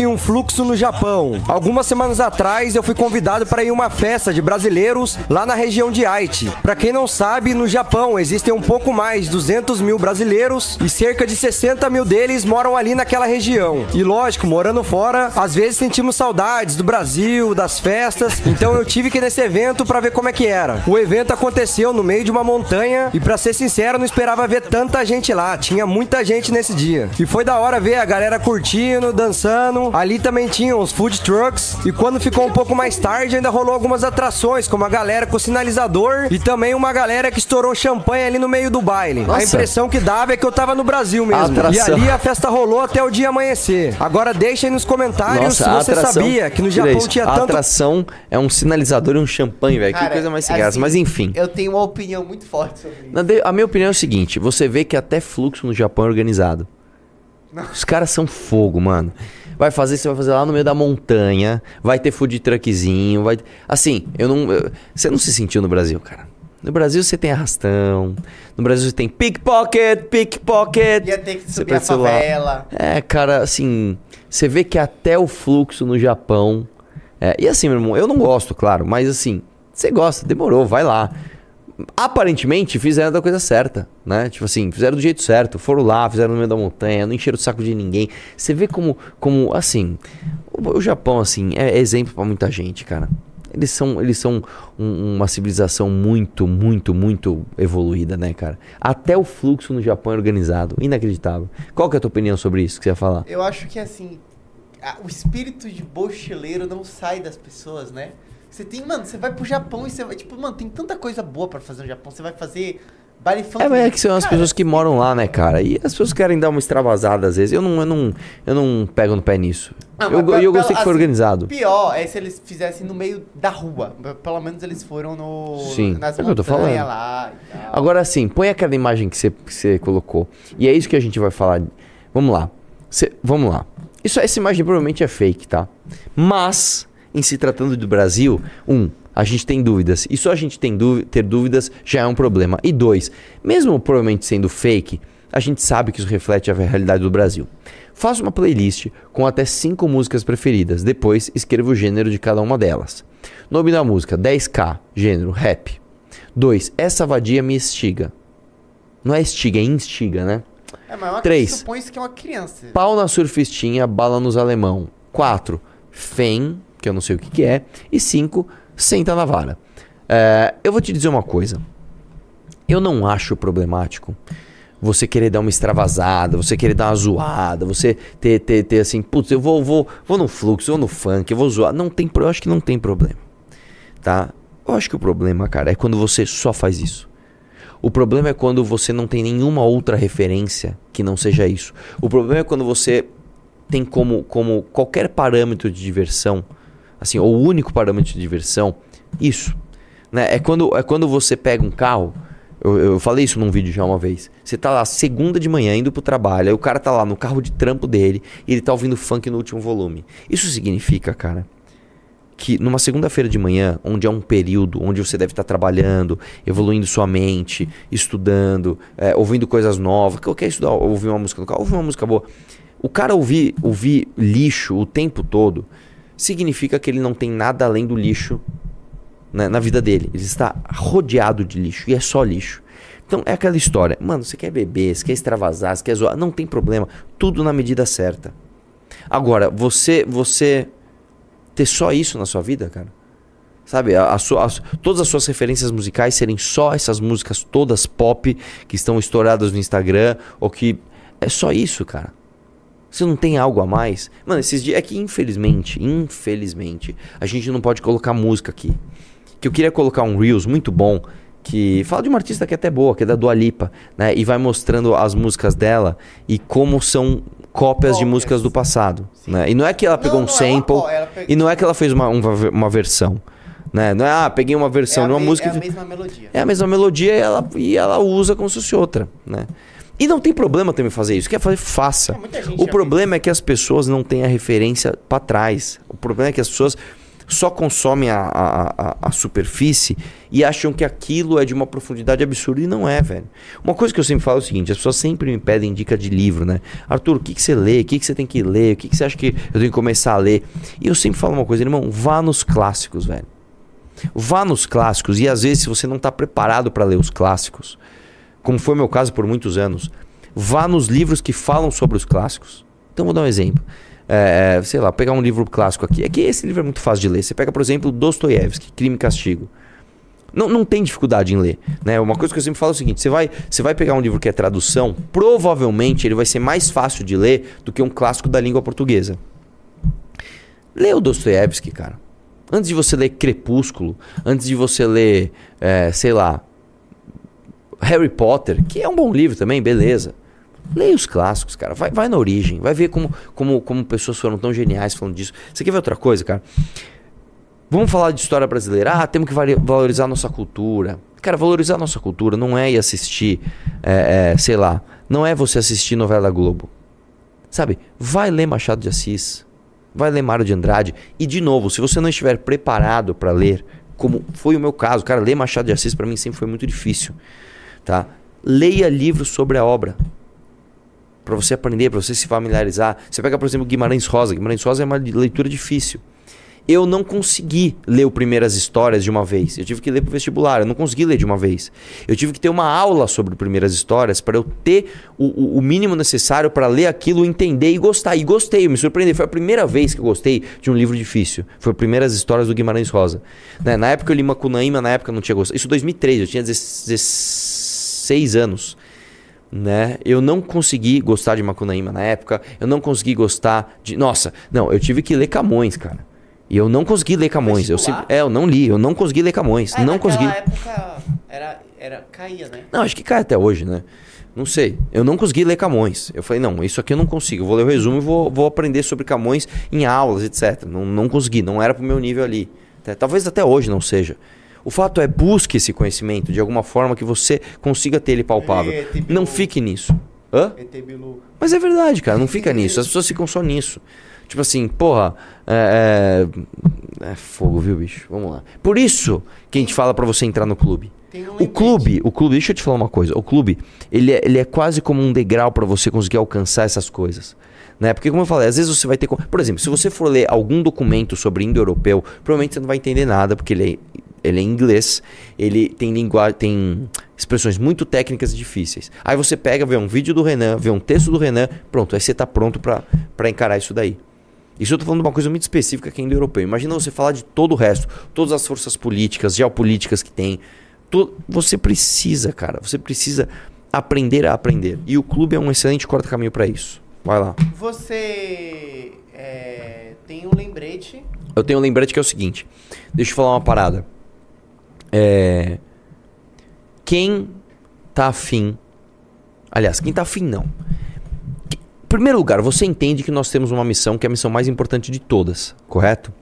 E um fluxo no Japão. Algumas semanas atrás eu fui convidado para ir a uma festa de brasileiros lá na região de Aichi. Para quem não sabe, no Japão existem um pouco mais de 200 mil brasileiros e cerca de 60 mil deles moram ali naquela região. E lógico, morando fora, às vezes sentimos saudades do Brasil, das festas. Então eu tive que ir nesse evento para ver como é que era. O evento aconteceu no meio de uma montanha e para ser sincero, não esperava ver tanta gente lá. Tinha muita gente nesse dia. E foi da hora ver a galera curtindo, dançando. Ali também tinha os food trucks. E quando ficou um pouco mais tarde, ainda rolou algumas atrações, como a galera com sinalizador e também uma galera que estourou champanhe ali no meio do baile. Nossa. A impressão que dava é que eu tava no Brasil mesmo. E Atração. ali a festa rolou até o dia amanhecer. Agora deixa aí nos comentários se a você sabia que no Japão isso. tinha A tanto atração é um sinalizador e um champanhe, velho. Que coisa mais sem graça. assim, Mas enfim. Eu tenho uma opinião muito forte sobre isso. Na de- A minha opinião é o seguinte: você vê que até fluxo no Japão é organizado. Os caras são fogo, mano. Vai fazer, você vai fazer lá no meio da montanha, vai ter food truckzinho, vai. Assim, eu não. eu- Você não se sentiu no Brasil, cara. No Brasil você tem arrastão. No Brasil você tem pickpocket, pickpocket. Ia ter que subir a favela. É, cara, assim, você vê que até o fluxo no Japão. é, e assim, meu irmão, eu não gosto, claro, mas assim, você gosta, demorou, vai lá. Aparentemente fizeram da coisa certa, né? Tipo assim, fizeram do jeito certo, foram lá, fizeram no meio da montanha, não encheram o saco de ninguém. Você vê como, como assim, o, o Japão, assim, é exemplo pra muita gente, cara. Eles são, eles são um- uma civilização muito, muito, muito evoluída, né, cara? Até o fluxo no Japão é organizado. Inacreditável. Qual que é a tua opinião sobre isso que você ia falar? Eu acho que assim, o espírito de mochileiro não sai das pessoas, né? Você tem, mano, você vai pro Japão e você vai, tipo, mano, tem tanta coisa boa pra fazer no Japão. Você vai fazer baile funk. É, mas é que são as Cara, pessoas que moram lá, né, cara? E as pessoas querem dar uma extravasada às vezes. Eu não, eu não, eu não pego no pé nisso. Ah, eu pe- eu gostei que foi assim, organizado. Pior é se eles fizessem no meio da rua. Pelo menos eles foram no Sim, nas é que eu tô falando. montanhas lá e tal. Agora sim, põe aquela imagem que você, que você colocou. E é isso que a gente vai falar. Vamos lá. Cê- vamos lá. Isso, essa imagem provavelmente é fake, tá? Mas, em se tratando do Brasil, um, a gente tem dúvidas. E só a gente tem ter dúvidas já é um problema. E dois, mesmo provavelmente sendo fake, a gente sabe que isso reflete a realidade do Brasil. Faça uma playlist com até cinco músicas preferidas. Depois, escreva o gênero de cada uma delas. Nome da música: 10K, gênero rap. 2. Essa vadia me estiga. Não é estiga, é instiga, né? É, mas uma Três. supõe-se que é uma criança. Pau na surfistinha, bala nos alemão. 4. Fem, que eu não sei o que, que é. E 5. Senta na vara. É, eu vou te dizer uma coisa. Eu não acho problemático você querer dar uma extravasada, você querer dar uma zoada, você ter, ter, ter assim, putz, eu vou, vou, vou no fluxo, vou no funk, eu vou zoar. Não tem, eu acho que não tem problema. Tá? Eu acho que o problema, cara, é quando você só faz isso. O problema é quando você não tem nenhuma outra referência que não seja isso. O problema é quando você tem como, como qualquer parâmetro de diversão, assim, ou o único parâmetro de diversão, isso. Né? É, quando, é quando você pega um carro, eu, eu falei isso num vídeo já uma vez. Você tá lá segunda de manhã indo pro trabalho, aí o cara tá lá no carro de trampo dele e ele tá ouvindo funk no último volume. Isso significa, cara, que numa segunda-feira de manhã, onde é um período onde você deve estar trabalhando, evoluindo sua mente, estudando, é, ouvindo coisas novas, que eu quero estudar, ouvir uma música no carro, ouvir uma música boa. O cara ouvir, ouvir lixo o tempo todo significa que ele não tem nada além do lixo né, na vida dele. Ele está rodeado de lixo e é só lixo. Então é aquela história, mano, você quer beber, você quer extravasar, você quer zoar, não tem problema, tudo na medida certa. Agora, você você ter só isso na sua vida, cara? Sabe, a, a sua, as- todas as suas referências musicais serem só essas músicas todas pop que estão estouradas no Instagram ou que é só isso, cara. Você não tem algo a mais? Mano, esses dias é que infelizmente, infelizmente, a gente não pode colocar música aqui. Que eu queria colocar um Reels muito bom que fala de uma artista que é até boa, que é da Dua Lipa, né? E vai mostrando as músicas dela e como são cópias de músicas do passado, Sim. né? E não é que ela pegou Não, um não é sample ela e não é que ela fez uma, uma, uma versão, né? Não é, ah, peguei uma versão é de uma me- música É a mesma melodia. é a mesma melodia e ela, e ela usa como se fosse outra, né? E não tem problema também fazer isso. Quer fazer, faça. É, O problema é que as pessoas não têm a referência pra trás. O problema é que as pessoas só consomem a, a, a, a superfície e acham que aquilo é de uma profundidade absurda e não é, velho. Uma coisa que eu sempre falo é o seguinte: as pessoas sempre me pedem dica de livro, né? Arthur, o que, que você lê? O que, que você tem que ler? O que, que você acha que eu tenho que começar a ler? E eu sempre falo uma coisa, irmão, vá nos clássicos, velho. Vá nos clássicos e às vezes, se você não está preparado para ler os clássicos, como foi meu caso por muitos anos, vá nos livros que falam sobre os clássicos. Então, vou dar um exemplo. É, sei lá, pegar um livro clássico aqui. É que esse livro é muito fácil de ler. Você pega, por exemplo, Dostoiévski, Crime e Castigo. Não, não tem dificuldade em ler. Né? Uma coisa que eu sempre falo é o seguinte: você vai, você vai pegar um livro que é tradução, provavelmente ele vai ser mais fácil de ler do que um clássico da língua portuguesa. Lê o Dostoiévski, cara. Antes de você ler Crepúsculo, antes de você ler, é, sei lá, Harry Potter, que é um bom livro também, beleza. Leia os clássicos, cara. Vai, vai na origem. Vai ver como, como, como pessoas foram tão geniais falando disso. Você quer ver outra coisa, cara? Vamos falar de história brasileira. Ah, temos que valorizar a nossa cultura. Cara, valorizar a nossa cultura não é ir assistir, é, é, sei lá, não é você assistir novela da Globo. Sabe? Vai ler Machado de Assis. Vai ler Mário de Andrade. E, de novo, se você não estiver preparado para ler, como foi o meu caso, cara, ler Machado de Assis para mim sempre foi muito difícil. Tá? Leia livros sobre a obra. Para você aprender, para você se familiarizar. Você pega, por exemplo, Guimarães Rosa. Guimarães Rosa é uma leitura difícil. eu não consegui ler o Primeiras Histórias de uma vez. Eu tive que ler pro vestibular, eu não consegui ler de uma vez. Eu tive que ter uma aula sobre Primeiras Histórias para eu ter o, o- o mínimo necessário para ler aquilo, entender e gostar. E gostei, me surpreendeu. Foi a primeira vez que eu gostei de um livro difícil. Foi Primeiras Histórias do Guimarães Rosa. Né, Na época eu li Macunaíma, na época eu não tinha gostado. Isso em 2003, eu tinha 16 anos né? Eu não consegui gostar de Macunaíma na época, eu não consegui gostar de. Nossa, não, eu tive que ler Camões, cara. E eu não consegui ler Camões. Eu sempre, é, eu não li, eu não consegui ler Camões. É, não consegui. época era, era, caía, né? Não, acho que cai até hoje, né? Não sei. Eu não consegui ler Camões. Eu falei, não, isso aqui eu não consigo. Eu vou ler o resumo e vou, vou aprender sobre Camões em aulas, etc. Não, não consegui, não era pro meu nível ali. Até- Talvez até hoje não seja. O fato é, busque esse conhecimento de alguma forma que você consiga ter ele palpável. É, Não fique nisso. Hã? Bilu. Mas é verdade, cara, não fica nisso. As pessoas ficam só nisso. Tipo assim, porra, é, é, é fogo, viu, bicho? Vamos lá. Por isso que a gente fala pra você entrar no clube. Um O clube, o clube, deixa eu te falar uma coisa. O clube, ele é, ele é quase como um degrau pra você conseguir alcançar essas coisas. Né? Porque, como eu falei, às vezes você vai ter. Por exemplo, se você for ler algum documento sobre indo-europeu, provavelmente você não vai entender nada, porque ele é, ele é em inglês, ele tem linguagem, tem expressões muito técnicas e difíceis. Aí você pega, vê um vídeo do Renan, vê um texto do Renan, pronto, aí você tá pronto pra encarar isso daí. Isso eu tô falando de uma coisa muito específica que é indo-europeu. Imagina você falar de todo o resto, todas as forças políticas, geopolíticas que tem. Tu- você precisa, cara, você precisa aprender a aprender. E o clube é um excelente corta-caminho pra isso. Vai lá. Você é, tem um lembrete. Eu tenho um lembrete que é o seguinte. Deixa eu falar uma parada. É... Quem tá afim. Aliás, quem tá afim não. Em primeiro lugar, você entende que nós temos uma missão que é a missão mais importante de todas, correto?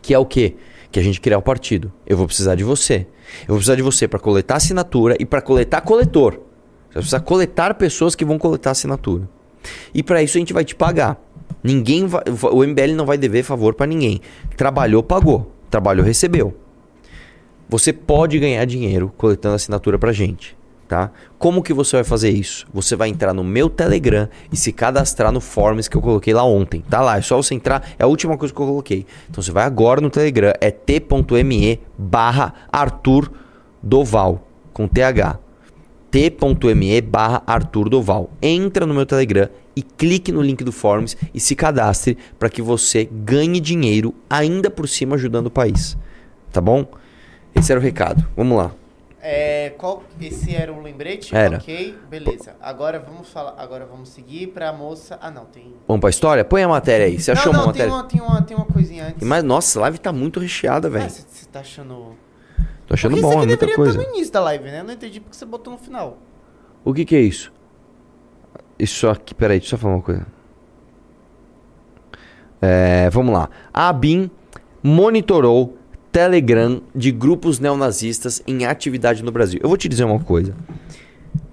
Que é o quê? Que a gente criar o partido. Eu vou precisar de você. Eu vou precisar de você para coletar assinatura e para coletar coletor. Você vai precisar coletar pessoas que vão coletar assinatura. E para isso a gente vai te pagar. Ninguém vai, o MBL não vai dever favor para ninguém. Trabalhou, pagou. Trabalhou, recebeu. Você pode ganhar dinheiro coletando assinatura pra gente, tá? Como que você vai fazer isso? Você vai entrar no meu Telegram e se cadastrar no Forms que eu coloquei lá ontem. Tá lá, é só você entrar, é a última coisa que eu coloquei. Então você vai agora no Telegram, é t.me barra Arthur Doval, com TH t.me barra Arthur Doval. Entra no meu Telegram e clique no link do Forms e se cadastre para que você ganhe dinheiro ainda por cima ajudando o país. Tá bom? Esse era o recado. Vamos lá. É, qual, esse era um lembrete? Era. Ok, beleza. Agora vamos falar. Agora vamos seguir pra moça. Ah, não, tem. Vamos pra história? Põe a matéria aí. Você achou não, não, uma tem matéria? uma, tem, uma, tem uma coisinha antes. Mais, nossa, a live tá muito recheada, Ah, velho. você você tá achando. Tô achando Porque bom, isso é aqui muita deveria coisa. estar no início da live, né? Eu não entendi porque você botou no final. O que que é isso? Isso aqui, peraí, deixa eu só falar uma coisa. É, vamos lá. A ABIN monitorou Telegram de grupos neonazistas em atividade no Brasil. Eu vou te dizer uma coisa.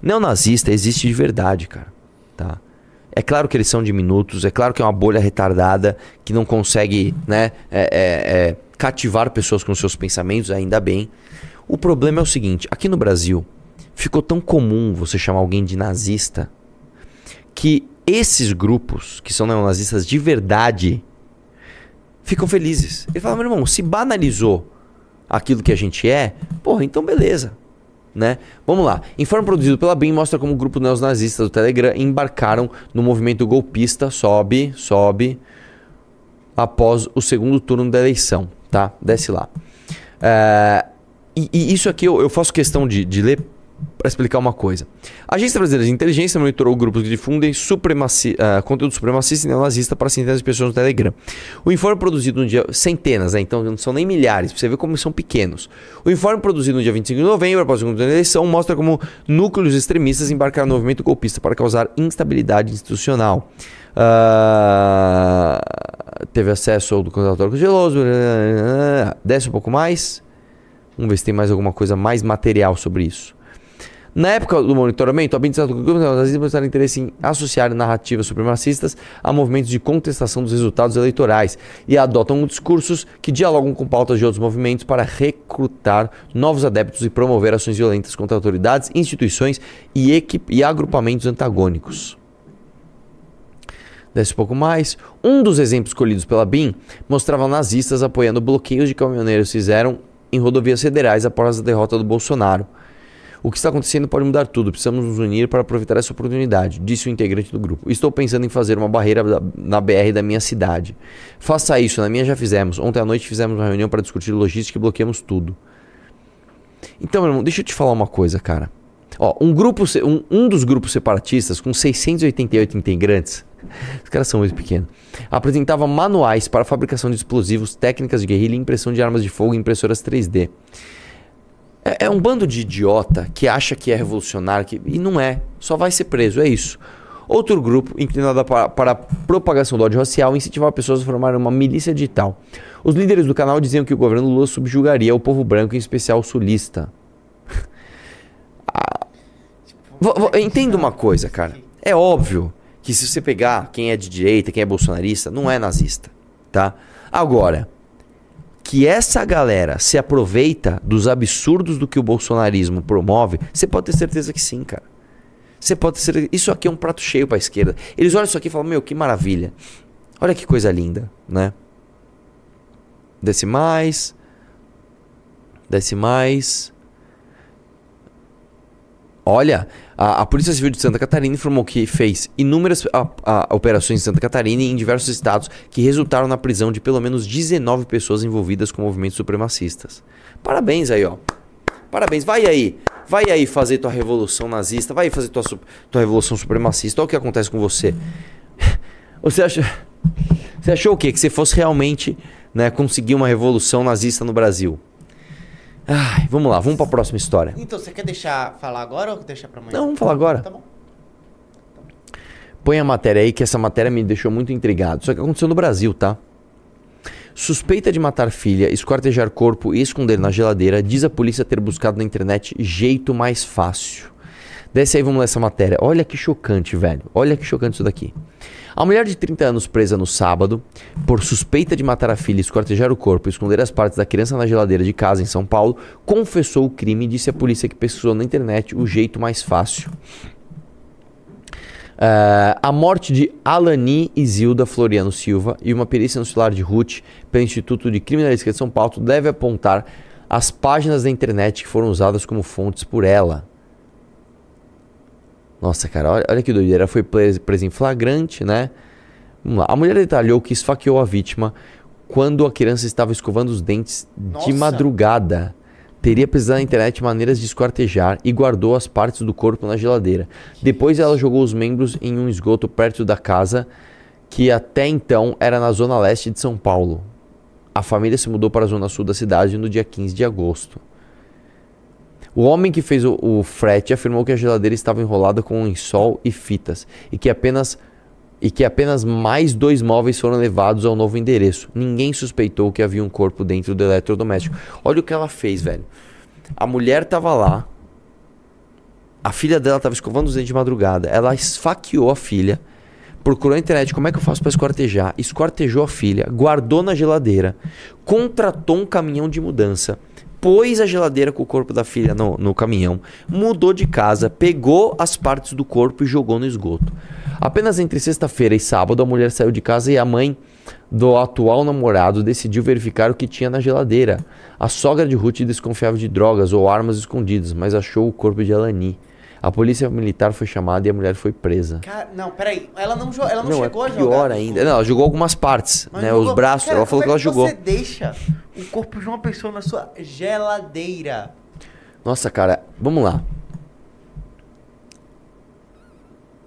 Neonazista existe de verdade, cara. Tá? É claro que eles são diminutos, é claro que é uma bolha retardada que não consegue né, é, é, é, cativar pessoas com seus pensamentos, ainda bem. O problema é o seguinte: aqui no Brasil ficou tão comum você chamar alguém de nazista que esses grupos, que são neonazistas de verdade, ficam felizes. Ele fala, meu irmão, se banalizou aquilo que a gente é, porra, então beleza. Né? Vamos lá. Informe produzido pela BIM mostra como o grupo neonazista do Telegram embarcaram no movimento golpista, sobe, sobe, após o segundo turno da eleição, tá? Desce lá. É, e, e isso aqui eu, eu faço questão de, de ler para explicar uma coisa. A Agência Brasileira de Inteligência monitorou grupos que difundem supremaci ah, conteúdo supremacista e neonazista para centenas de pessoas no Telegram. O informe produzido no dia... Centenas, né? Então não são nem milhares, pra você ver como são pequenos. O informe produzido no dia 25 de novembro, após o da eleição, mostra como núcleos extremistas embarcaram no movimento golpista para causar instabilidade institucional. Ah, teve acesso ao do contratório geloso. Desce um pouco mais. Vamos ver se tem mais alguma coisa mais material sobre isso. Na época do monitoramento, a grupo nazistas mostraram interesse em associar narrativas supremacistas a movimentos de contestação dos resultados eleitorais e adotam discursos que dialogam com pautas de outros movimentos para recrutar novos adeptos e promover ações violentas contra autoridades, instituições e, equip- e agrupamentos antagônicos. Desce um pouco mais. Um dos exemplos escolhidos pela BIM mostrava nazistas apoiando bloqueios de caminhoneiros fizeram em rodovias federais após a derrota do Bolsonaro. O que está acontecendo pode mudar tudo. Precisamos nos unir para aproveitar essa oportunidade, disse o integrante do grupo. Estou pensando em fazer uma barreira na BR da minha cidade. Faça isso, na minha já fizemos. Ontem à noite fizemos uma reunião para discutir logística e bloqueamos tudo. Então, meu irmão, deixa eu te falar uma coisa, cara. Ó, um grupo, um, um dos grupos separatistas com 688 integrantes, os caras são muito pequenos, apresentava manuais para fabricação de explosivos, técnicas de guerrilha, impressão de armas de fogo e impressoras 3D. É, é um bando de idiota que acha que é revolucionário que, e não é. Só vai ser preso, é isso. Outro grupo, inclinado para, para a propagação do ódio racial, incentivava pessoas a formarem uma milícia digital. Os líderes do canal diziam que o governo Lula subjugaria o povo branco, em especial o sulista. Ah, vo- vo- Entenda uma coisa, cara. É óbvio que se você pegar quem é de direita, quem é bolsonarista, não é nazista, tá? Agora, que essa galera se aproveita dos absurdos do que o bolsonarismo promove, você pode ter certeza que sim, cara. Você pode ter certeza. Isso aqui é um prato cheio pra esquerda. Eles olham isso aqui e falam: Meu, que maravilha. Olha que coisa linda, né? Desce mais. Desce mais. Olha, a, a Polícia Civil de Santa Catarina informou que fez inúmeras a- a- operações em Santa Catarina e em diversos estados que resultaram na prisão de pelo menos 19 pessoas envolvidas com movimentos supremacistas. Parabéns aí, ó. Parabéns. Vai aí. Vai aí fazer tua revolução nazista. Vai aí fazer tua, tua revolução supremacista. Olha o que acontece com você. Você acha. Você achou o quê? Que você fosse realmente né, conseguir uma revolução nazista no Brasil? Ai, vamos lá, vamos pra próxima história. Então, você quer deixar falar agora ou deixar pra amanhã? Não, vamos falar agora. Tá bom. Põe a matéria aí, que essa matéria me deixou muito intrigado. Só que aconteceu no Brasil, tá? Suspeita de matar filha, esquartejar corpo e esconder na geladeira, diz a polícia ter buscado na internet jeito mais fácil. Desce aí, vamos ler essa matéria. Olha que chocante, velho. Olha que chocante isso daqui. A mulher de 30 anos presa no sábado por suspeita de matar a filha, esquartejar o corpo e esconder as partes da criança na geladeira de casa em São Paulo, confessou o crime e disse à polícia que pesquisou na internet o jeito mais fácil. Ah, a morte de Alani Isilda Floriano Silva e uma perícia no celular de Ruth pelo Instituto de Criminalística de São Paulo deve apontar as páginas da internet que foram usadas como fontes por ela. Nossa, cara, olha, olha que doideira. Ela foi presa presa em flagrante, né? Vamos lá. A mulher detalhou que esfaqueou a vítima quando a criança estava escovando os dentes de Nossa. madrugada. Teria pesquisado na internet maneiras de esquartejar e guardou as partes do corpo na geladeira. Depois ela jogou os membros em um esgoto perto da casa, que até então era na zona leste de São Paulo. A família se mudou para a zona sul da cidade no dia 15 de agosto. O homem que fez o, o frete afirmou que a geladeira estava enrolada com um lençol e fitas e que apenas e que apenas mais dois móveis foram levados ao novo endereço. Ninguém suspeitou que havia um corpo dentro do eletrodoméstico. Olha o que ela fez, velho. A mulher tava lá. A filha dela tava escovando os dentes de madrugada. Ela esfaqueou a filha. Procurou na internet como é que eu faço para esquartejar. Esquartejou a filha, guardou na geladeira, contratou um caminhão de mudança, pôs a geladeira com o corpo da filha no, no caminhão, mudou de casa, pegou as partes do corpo e jogou no esgoto. Apenas entre sexta-feira e sábado a mulher saiu de casa e a mãe do atual namorado decidiu verificar o que tinha na geladeira. A sogra de Ruth desconfiava de drogas ou armas escondidas, mas achou o corpo de Alani. A polícia militar foi chamada e a mulher foi presa. Cara, não, peraí. Ela não, ela não, Não, é chegou a jogar. pior ainda. Não, ela jogou algumas partes, Mas né? jogou- Os braços, Cara, ela falou que como ela é jogou. Você deixa o corpo de uma pessoa na sua geladeira. Nossa, cara, vamos lá.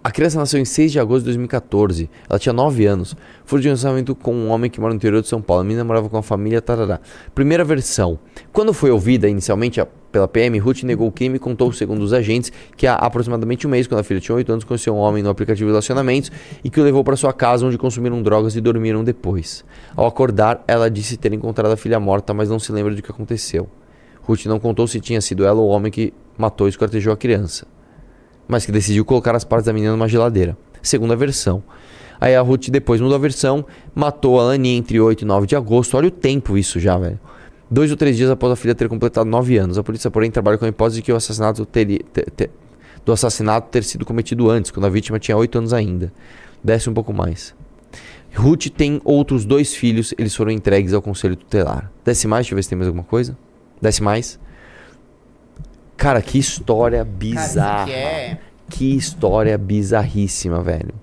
A criança nasceu em 6 de agosto de 2014. Ela tinha 9 anos. Foi de um relacionamento com um homem que mora no interior de São Paulo. A menina morava com a família, tarará. Primeira versão. Quando foi ouvida inicialmente a- pela PM, Ruth negou o crime e contou, segundo os agentes, que há aproximadamente um mês, quando a filha tinha 8 anos, conheceu um homem no aplicativo de relacionamentos e que o levou para sua casa, onde consumiram drogas e dormiram depois. Ao acordar, ela disse ter encontrado a filha morta, mas não se lembra do que aconteceu. Ruth não contou se tinha sido ela o homem que matou e esquartejou a criança mas que decidiu colocar as partes da menina numa geladeira. Segunda versão. Aí a Ruth depois mudou a versão, matou a Lani entre 8 e 9 de agosto. Olha o tempo isso já, velho. Dois ou três dias após a filha ter completado 9 anos. A polícia, porém, trabalha com a hipótese de que o assassinato teria, te- te- do assassinato ter sido cometido antes, quando a vítima tinha 8 anos ainda. Desce um pouco mais. Ruth tem outros dois filhos, eles foram entregues ao conselho tutelar. Desce mais, deixa eu ver se tem mais alguma coisa. Desce mais. Cara, que história Cara, bizarra. aqui é... Que história bizarríssima, velho.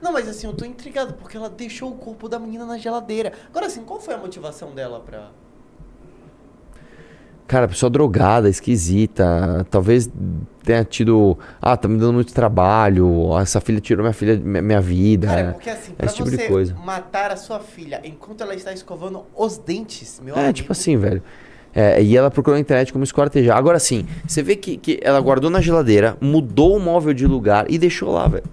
Não, mas assim, eu tô intrigado porque ela deixou o corpo da menina na geladeira. Agora assim, qual foi a motivação dela pra... Cara, pessoa drogada, esquisita. Talvez tenha tido. Ah, tá me dando muito trabalho. Essa filha tirou minha filha, minha minha vida. Cara, porque assim, pra esse tipo de você coisa. matar a sua filha enquanto ela está escovando os dentes, meu É, amigo... tipo assim, velho. É, e ela procurou na internet como esquartejar. Agora sim, você vê que, que ela guardou na geladeira, mudou o móvel de lugar e deixou lá, velho.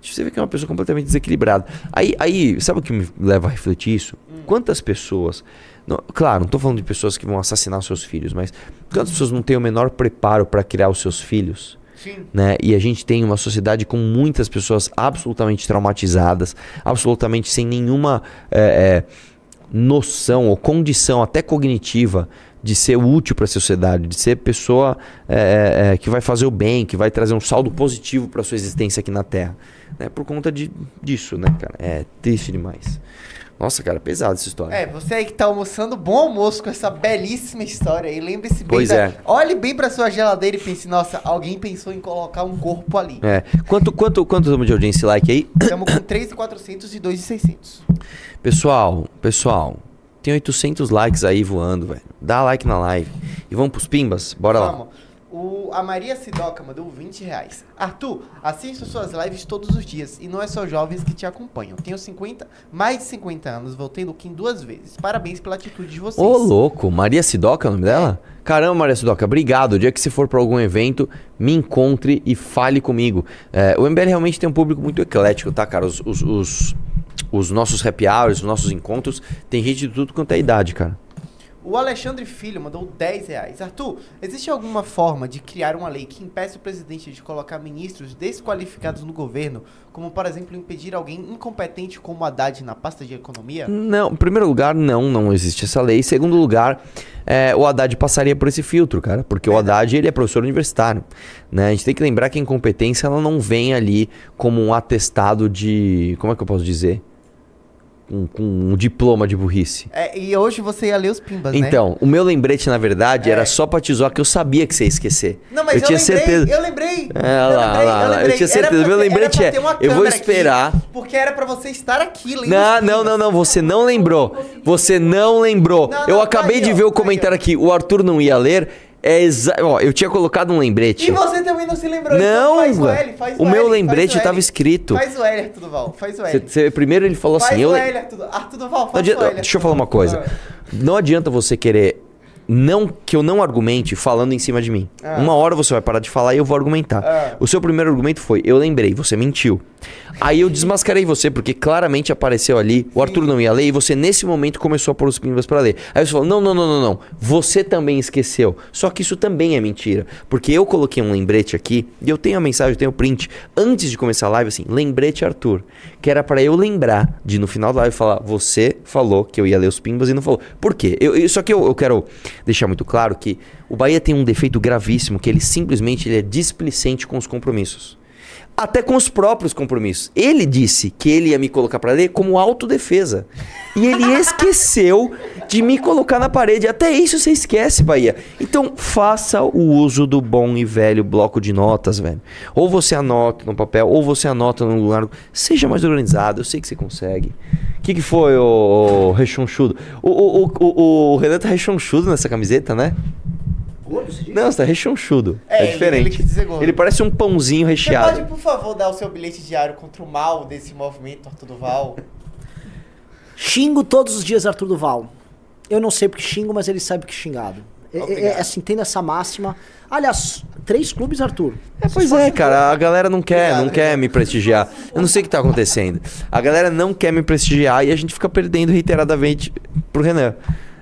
Você vê que é uma pessoa completamente desequilibrada. Aí, aí sabe o que me leva a refletir isso? Quantas pessoas. Não- claro, não tô falando de pessoas que vão assassinar os seus filhos, mas quantas pessoas não têm o menor preparo para criar os seus filhos? Sim. né? E a gente tem uma sociedade com muitas pessoas absolutamente traumatizadas, absolutamente sem nenhuma é, é, noção ou condição, até cognitiva, de ser útil para a sociedade, de ser pessoa é, é, é, que vai fazer o bem, que vai trazer um saldo positivo para sua existência aqui na Terra. Né? Por conta de, disso, né, cara? É triste demais. Nossa, cara, pesada essa história. É, você aí que tá almoçando, bom almoço com essa belíssima história aí. Lembre-se bem Pois da... é. Olhe bem pra sua geladeira e pense, nossa, alguém pensou em colocar um corpo ali. É. Quanto, quanto, quanto estamos de audiência like aí? Estamos com 3,400 e 2,600. Pessoal, pessoal, tem 800 likes aí voando, velho. Dá like na live. E vamos pros pimbas? Bora lá. Vamos. O, a Maria Sidoca mandou 20 reais. Arthur, assisto suas lives todos os dias e não é só jovens que te acompanham. Tenho 50, mais de 50 anos, voltei no Kim duas vezes. Parabéns pela atitude de vocês. Ô, louco, Maria Sidoca é o nome dela? Caramba, Maria Sidoca, obrigado. O dia que você for pra algum evento, me encontre e fale comigo. É, o MBL realmente tem um público muito eclético, tá, cara? Os, os, os, os nossos happy hours, os nossos encontros, tem gente de tudo quanto é idade, cara. O Alexandre Filho mandou 10 reais. Arthur, existe alguma forma de criar uma lei que impeça o presidente de colocar ministros desqualificados no governo, como, por exemplo, impedir alguém incompetente como Haddad na pasta de economia? Não, em primeiro lugar, não, não existe essa lei. Em segundo lugar, é, o Haddad passaria por esse filtro, cara, porque o Haddad ele é professor universitário, né? A gente tem que lembrar que a incompetência ela não vem ali como um atestado de, como é que eu posso dizer, com, com um diploma de burrice. É, e hoje você ia ler os pimbas, né? Então, o meu lembrete, na verdade, É. era só pra te zoar que eu sabia que você ia esquecer. Não, mas eu, tinha lembrei, certeza. eu lembrei. É, lá, eu lembrei, lá, olha lá. Eu tinha certeza. pra Meu lembrete é, eu vou câmera aqui, esperar. porque era pra você estar aqui lendo Não, não, não, não, você não lembrou. Você não lembrou. Não, eu não, acabei tá aí, de ó, ver o tá comentário aqui. O Arthur não ia ler. É exa... Ó, eu tinha colocado um lembrete. E você também não se lembrou. Não, então faz o. L, faz O o meu L, lembrete faz o tava L. escrito. Faz o L, Arthur Duval. Faz o Cê- L. cê- primeiro ele falou Faz assim. o Eu... L, Arthur, Arthur Duval, faz o L. deixa eu Arthur falar uma coisa. Não adianta você querer não que eu não argumente falando em cima de mim. Ah. Uma hora você vai parar de falar e eu vou argumentar. Ah. O seu primeiro argumento foi: eu lembrei, você mentiu. Aí eu desmascarei você porque claramente apareceu ali, o Arthur não ia ler e você nesse momento começou a pôr os pimbas pra ler. Aí você falou: "Não, não, não, não, não. Você também esqueceu". Só que isso também é mentira, porque eu coloquei um lembrete aqui e eu tenho a mensagem, eu tenho o print antes de começar a live assim: "Lembrete Arthur", que era pra eu lembrar de no final da live falar: "Você falou que eu ia ler os pimbas e não falou". Por quê? Eu- só que eu, eu quero deixar muito claro que o Bahia tem um defeito gravíssimo, que ele simplesmente ele é displicente com os compromissos até com os próprios compromissos. Ele disse que ele ia me colocar pra ler como autodefesa. E ele esqueceu de me colocar na parede. Até isso você esquece, Bahia. Então, faça o uso do bom e velho bloco de notas, velho. Ou você anota no papel, ou você anota num lugar. Seja mais organizado, eu sei que você consegue. O que, que foi, o, rechonchudo? O, o, o, o, o Renan tá rechonchudo nessa camiseta, né? Não, você tá rechonchudo. É, É, ele- diferente. ele quis dizer gordo. ele parece um pãozinho Você recheado. pode, por favor, dar o seu bilhete diário contra o mal desse movimento, Arthur Duval? Xingo todos os dias Arthur Duval. Eu não sei porque xingo, mas ele sabe que xingado. É- É, é assim, tem essa máxima. Aliás, três clubes, Arthur. É, pois é, cara, a galera não quer, Obrigado, não quer me prestigiar. Eu não sei o que tá acontecendo. A galera não quer me prestigiar e a gente fica perdendo reiteradamente pro Renan.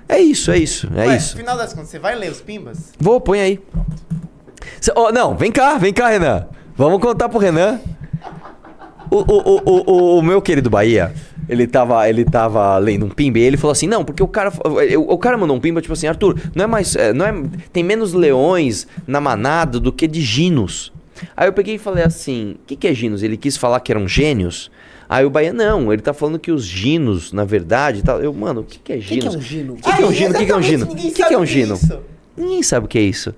É isso, é isso, é Ué, isso. No final das contas, você vai ler os pimbas? Vou, põe aí. Cê- ó, não, vem cá, vem cá, Renan. Vamos contar pro Renan. O, o, o, o, o- o meu querido Bahia, ele tava, ele tava lendo um pimba e ele falou assim: não, porque o cara. O, o cara mandou um pimba, tipo assim, Arthur, não é mais. é, Não é, tem menos leões na manada do que de ginos. Aí eu peguei e falei assim: o que, que é ginos? Ele quis falar que eram gênios? Aí o Bahia, não, ele tá falando que os ginos, na verdade, tal. Eu, mano, o que, que é O que, que ginos? é um gino? O que, que é um gino? O que, que é um gino? Exatamente, O que, é um gino? o que é isso. Ninguém sabe o que é isso.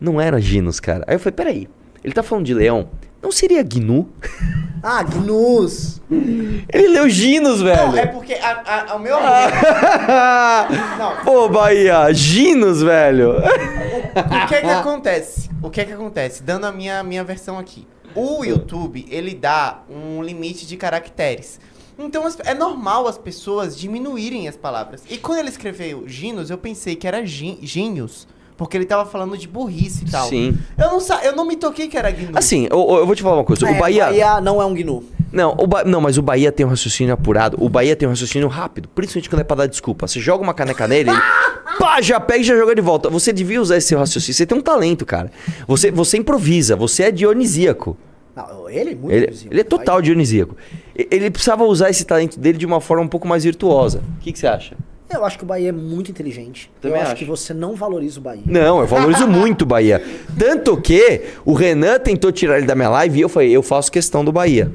Não era ginos, cara. Aí eu falei, peraí, ele tá falando de leão? Não seria gnu? Ah, gnus. Ele leu ginos, velho. Não, é porque a, a- o meu Ah. Não, Pô, Bahia, ginos, velho. o que é que acontece? O que é que acontece? Dando a minha, minha versão aqui. O YouTube, ele dá um limite de caracteres. Então é normal as pessoas diminuírem as palavras. E quando ele escreveu ginos, eu pensei que era gin- gênios. Porque ele tava falando de burrice e tal. Sim. Eu não, sa eu não me toquei que era gnu. Assim, eu, eu vou te falar uma coisa. É, o Bahia. Bahia não é um gnu. Não, o Ba- não, mas o Bahia tem um raciocínio apurado. O Bahia tem um raciocínio rápido. Principalmente quando é pra dar desculpa. Você joga uma caneca nele, ele. Pá, já pega e já joga de volta. Você devia usar esse seu raciocínio. Você tem um talento, cara. Você, você improvisa, você é dionisíaco. Não, ele é muito Ele, visível. ele é total dionisíaco. Ele precisava usar esse talento dele de uma forma um pouco mais virtuosa. O que, que você acha? Eu acho que o Bahia é muito inteligente. Também eu acho, acho. que você não valoriza o Bahia. Não, eu valorizo muito o Bahia. Tanto que o Renan tentou tirar ele da minha live e eu falei, eu faço questão do Bahia.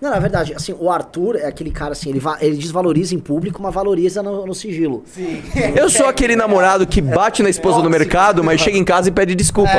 Não, na verdade, assim, o Arthur é aquele cara assim, ele, va- ele desvaloriza em público, mas valoriza no, no sigilo. Sim. Eu sou aquele namorado que bate na esposa no mercado, mas chega em casa e pede desculpa.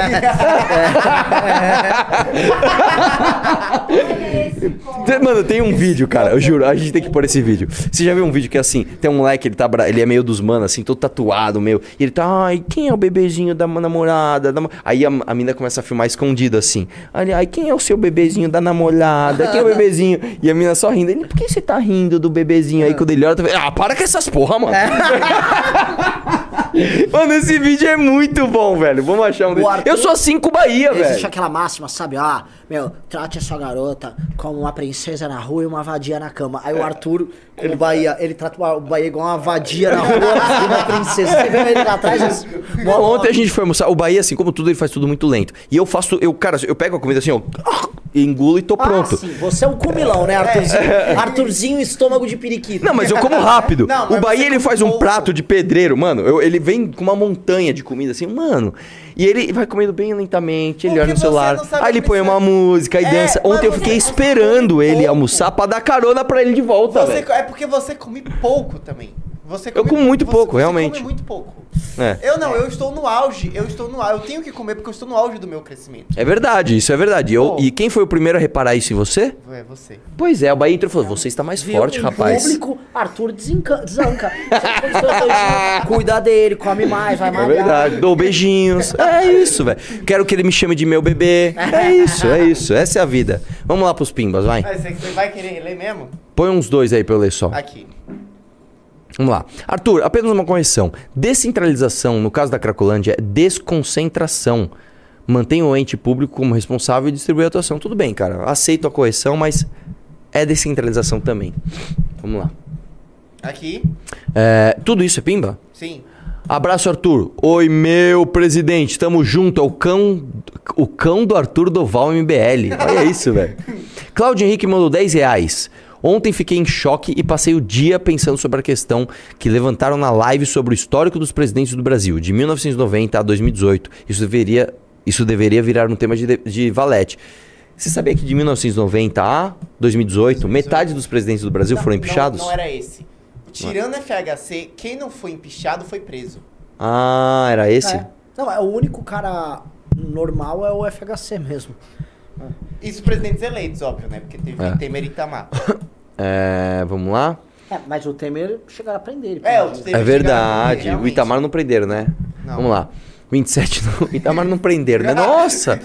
Tem- Mano, tem um vídeo, cara, eu juro, a gente tem que pôr esse vídeo. Você já viu um vídeo que é assim, tem um moleque, ele tá bra- ele é meio dos manos, assim, todo tatuado, meio. E ele tá, ai, quem é o bebezinho da namorada? da mo-" Aí a, a mina começa a filmar escondido, assim. Ai, quem é o seu bebezinho da namorada? Quem é o bebezinho? E a mina só rindo. Ele, por que você tá rindo do bebezinho? Aí quando ele olha, tá ah, para com essas porra, mano. Mano, esse vídeo é muito bom, velho. Vamos achar um desse. Arthur- Eu sou assim com o Bahia, Existe velho. aquela máxima, sabe? Ah, meu, trate a sua garota como uma princesa na rua e uma vadia na cama. Aí o Arthur, como o Bahia, ele trata o Bahia igual uma vadia na rua e uma princesa. Você vê ele lá atrás? eles- Ontem a gente foi almoçar. O Bahia, assim, como tudo, ele faz tudo muito lento. E eu faço, eu, cara, eu pego a comida assim, ó, e engulo e tô Ah, pronto. sim, você é um cumilão, né, Arthurzinho? Arthurzinho, estômago de periquito. Não, mas eu como rápido. Não, o Bahia ele faz um pouco. prato de pedreiro, mano. eu- ele vem com uma montanha de comida assim, mano. E ele vai comendo bem lentamente, ele Porque olha no celular. Aí ele põe uma música e É, dança. Ontem eu fiquei esperando ele pouco. almoçar pra dar carona pra ele de volta, Você, é porque você come pouco também. Você Eu como muito você- pouco, você realmente. come muito pouco. É. Eu não, eu estou no auge. Eu estou no auge. Eu tenho que comer porque eu estou no auge do meu crescimento. É verdade, isso é verdade. Eu, Pô. e quem foi o primeiro a reparar isso em você? É você. Pois é, o Bahia entrou e falou: Você está mais Viu? forte, Em rapaz. público, Arthur desenca, desanca. Cuida dele, come mais, vai É malhar. verdade, dou beijinhos. É isso, velho. Quero que ele me chame de meu bebê. É isso, é isso. Essa é a vida. Vamos lá pros pimbas, vai. Mas você, você vai querer ler mesmo? Põe uns dois aí pra eu ler só. Aqui. Vamos lá. Arthur, apenas uma correção. Descentralização, no caso da Cracolândia, é desconcentração. Mantém o ente público como responsável e distribui a atuação. Tudo bem, cara. Aceito a correção, mas é descentralização também. Vamos lá. Aqui. É, tudo isso é pimba? Sim. Abraço, Arthur. Oi, meu presidente. Tamo junto. É o cão, o cão do Arthur Doval MBL. Olha isso, velho. Cláudio Henrique mandou 10 reais. Ontem fiquei em choque e passei o dia pensando sobre a questão que levantaram na live sobre o histórico dos presidentes do Brasil, de 1990 a 2018. Isso deveria, isso deveria virar um tema de, de valete. Você sabia que de 1990 a 2018, metade dos presidentes do Brasil Não, foram não- empichados? Não, era esse. Tirando FHC, quem não foi empichado foi preso. Ah, era esse? É. Não, é o único cara normal é o FHC mesmo. Isso presidentes eleitos, óbvio, né? Porque teve É. Temer e Itamar. É, vamos lá. É, mas o Temer chegaram a prender ele. É, o. Temer É verdade. prender, O realmente. Itamar não prenderam, né? Não. Vamos lá. 27 não. O Itamar não prenderam, né? Nossa!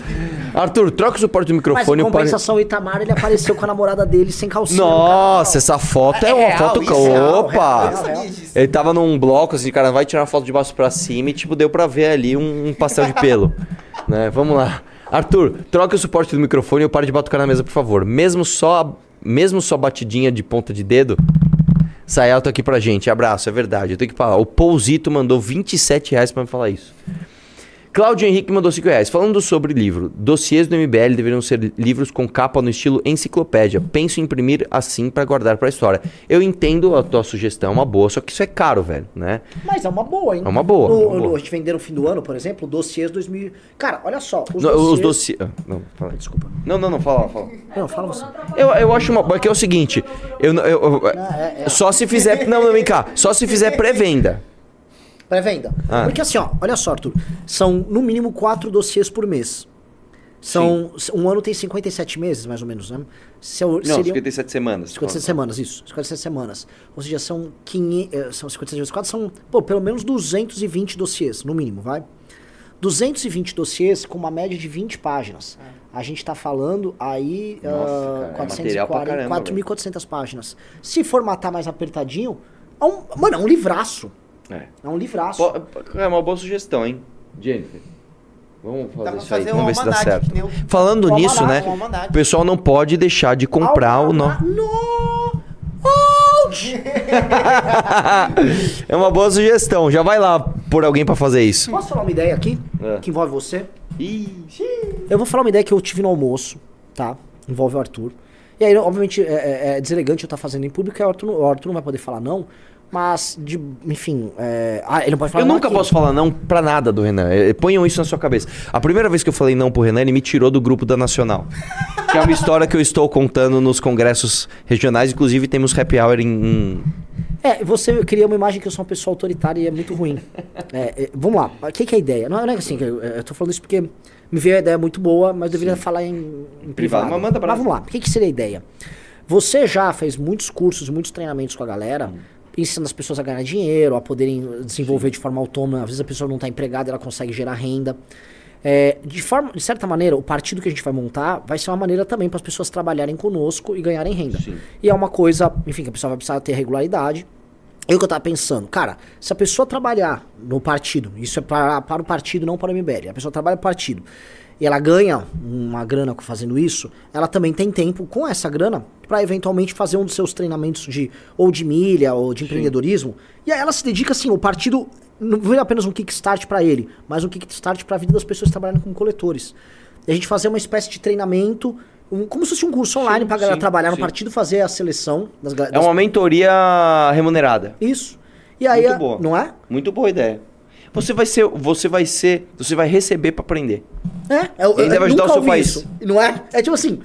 Arthur, troca o suporte do Mas microfone. em eu pare- compensação, o Itamar, ele apareceu com a namorada dele sem calcinha. no Nossa, essa foto é, É uma real, foto. isso é real, Opa! real, Eu real. Ele tava num bloco, assim, cara, vai tirar uma foto de baixo pra cima e, tipo, deu pra ver ali um, um pastel de pelo. né? Vamos lá. Arthur, troca o suporte do microfone e eu pare de batucar na mesa, por favor. Mesmo só, mesmo só batidinha de ponta de dedo, sai alto aqui pra gente. Abraço, é verdade. Eu tenho que falar. O Pouzito mandou 27 reais pra me falar isso. Cláudio Henrique mandou 5 reais. Falando sobre livro, dossiês do MBL deveriam ser livros com capa no estilo enciclopédia. Penso em imprimir assim pra guardar pra história. Eu entendo a tua sugestão, é uma boa, só que isso é caro, velho, né? Mas é uma boa, hein? É uma boa, No- uma no- boa. a gente vendeu no fim do ano, por exemplo, dossiês 2000. Cara, olha só. Os Não, dossiês... Os dossiês... ah, Não, fala aí. Desculpa. Não, não, não, fala, fala. Não, fala você. Eu, eu acho uma. Porque é o seguinte, eu, eu, eu- é, só se fizer. Não, não, vem cá. Só se fizer pré-venda. Pré-venda. Ah. Porque assim, ó, olha só, Arthur. São no mínimo quatro dossiês por mês. São. Um ano tem 57 meses, mais ou menos, né? Se eu- Não, seriam- 57 semanas. 57 semanas, isso. 57 semanas. Ou seja, são, 500, eh, são 57 vezes 4, são pô, pelo menos 220 dossiês, no mínimo, vai? 220 dossiês com uma média de 20 páginas. A gente tá falando aí É. Nossa, cara, é material pra caramba, 4.400 páginas. Se formatar mais apertadinho, é um, mano, é um livraço. É. É um livraço. Po- É uma boa sugestão, hein? Jennifer. Vamos fazer pra isso aí, vamos ver se dá certo. o- Falando o nisso, né? o pessoal não pode deixar de comprar o. No... No... Ouch! é uma boa sugestão. Já vai lá por alguém pra fazer isso. Posso falar uma ideia aqui? É. Que envolve você? Ih, Eu vou falar uma ideia que eu tive no almoço, tá? Envolve o Arthur. E aí, obviamente, é, é- é deselegante eu estar fazendo em público, e o Arthur, o Arthur não vai poder falar não. Mas, de, enfim, é, ah, ele não pode falar Eu não nunca aqui. posso falar não pra nada do Renan. Eh, Ponham isso na sua cabeça. A primeira vez que eu falei não pro Renan, ele me tirou do grupo da Nacional. que é uma história que eu estou contando nos congressos regionais. Inclusive, temos happy hour em. É, você cria uma imagem que eu sou uma pessoa autoritária e é muito ruim. É, é, vamos lá, o que, que é a ideia? Não, não é assim, eu, eu tô falando isso porque me veio a ideia muito boa, mas eu deveria falar em, em privado. Mas manda pra Mas vamos lá, o que, que seria a ideia? Você já fez muitos cursos, muitos treinamentos com a galera, ensinando as pessoas a ganhar dinheiro, a poderem desenvolver de forma autônoma. Às vezes a pessoa não está empregada, ela consegue gerar renda. É, de, forma, de certa maneira, o partido que a gente vai montar vai ser uma maneira também para as pessoas trabalharem conosco e ganharem renda. E é uma coisa, enfim, que a pessoa vai precisar ter regularidade. É o que eu tava pensando, cara, se a pessoa trabalhar no partido, isso é para, para o partido, não para o MBL, a pessoa trabalha no partido e ela ganha uma grana fazendo isso, ela também tem tempo com essa grana para eventualmente fazer um dos seus treinamentos de ou de milha ou de empreendedorismo. E aí ela se dedica assim, o partido não vira apenas um kickstart para ele, mas um kickstart para a vida das pessoas trabalhando como coletores. E a gente fazer uma espécie de treinamento, um- como se fosse um curso online para galera sim, trabalhar no sim. partido, fazer a seleção das, É das uma mentoria remunerada. isso. E aí, Muito boa. não é? Muito boa ideia. Você vai ser. Você vai ser. Você vai receber pra aprender. É, eu, E ainda eu vai ajudar o seu país. isso. Não é? É tipo assim,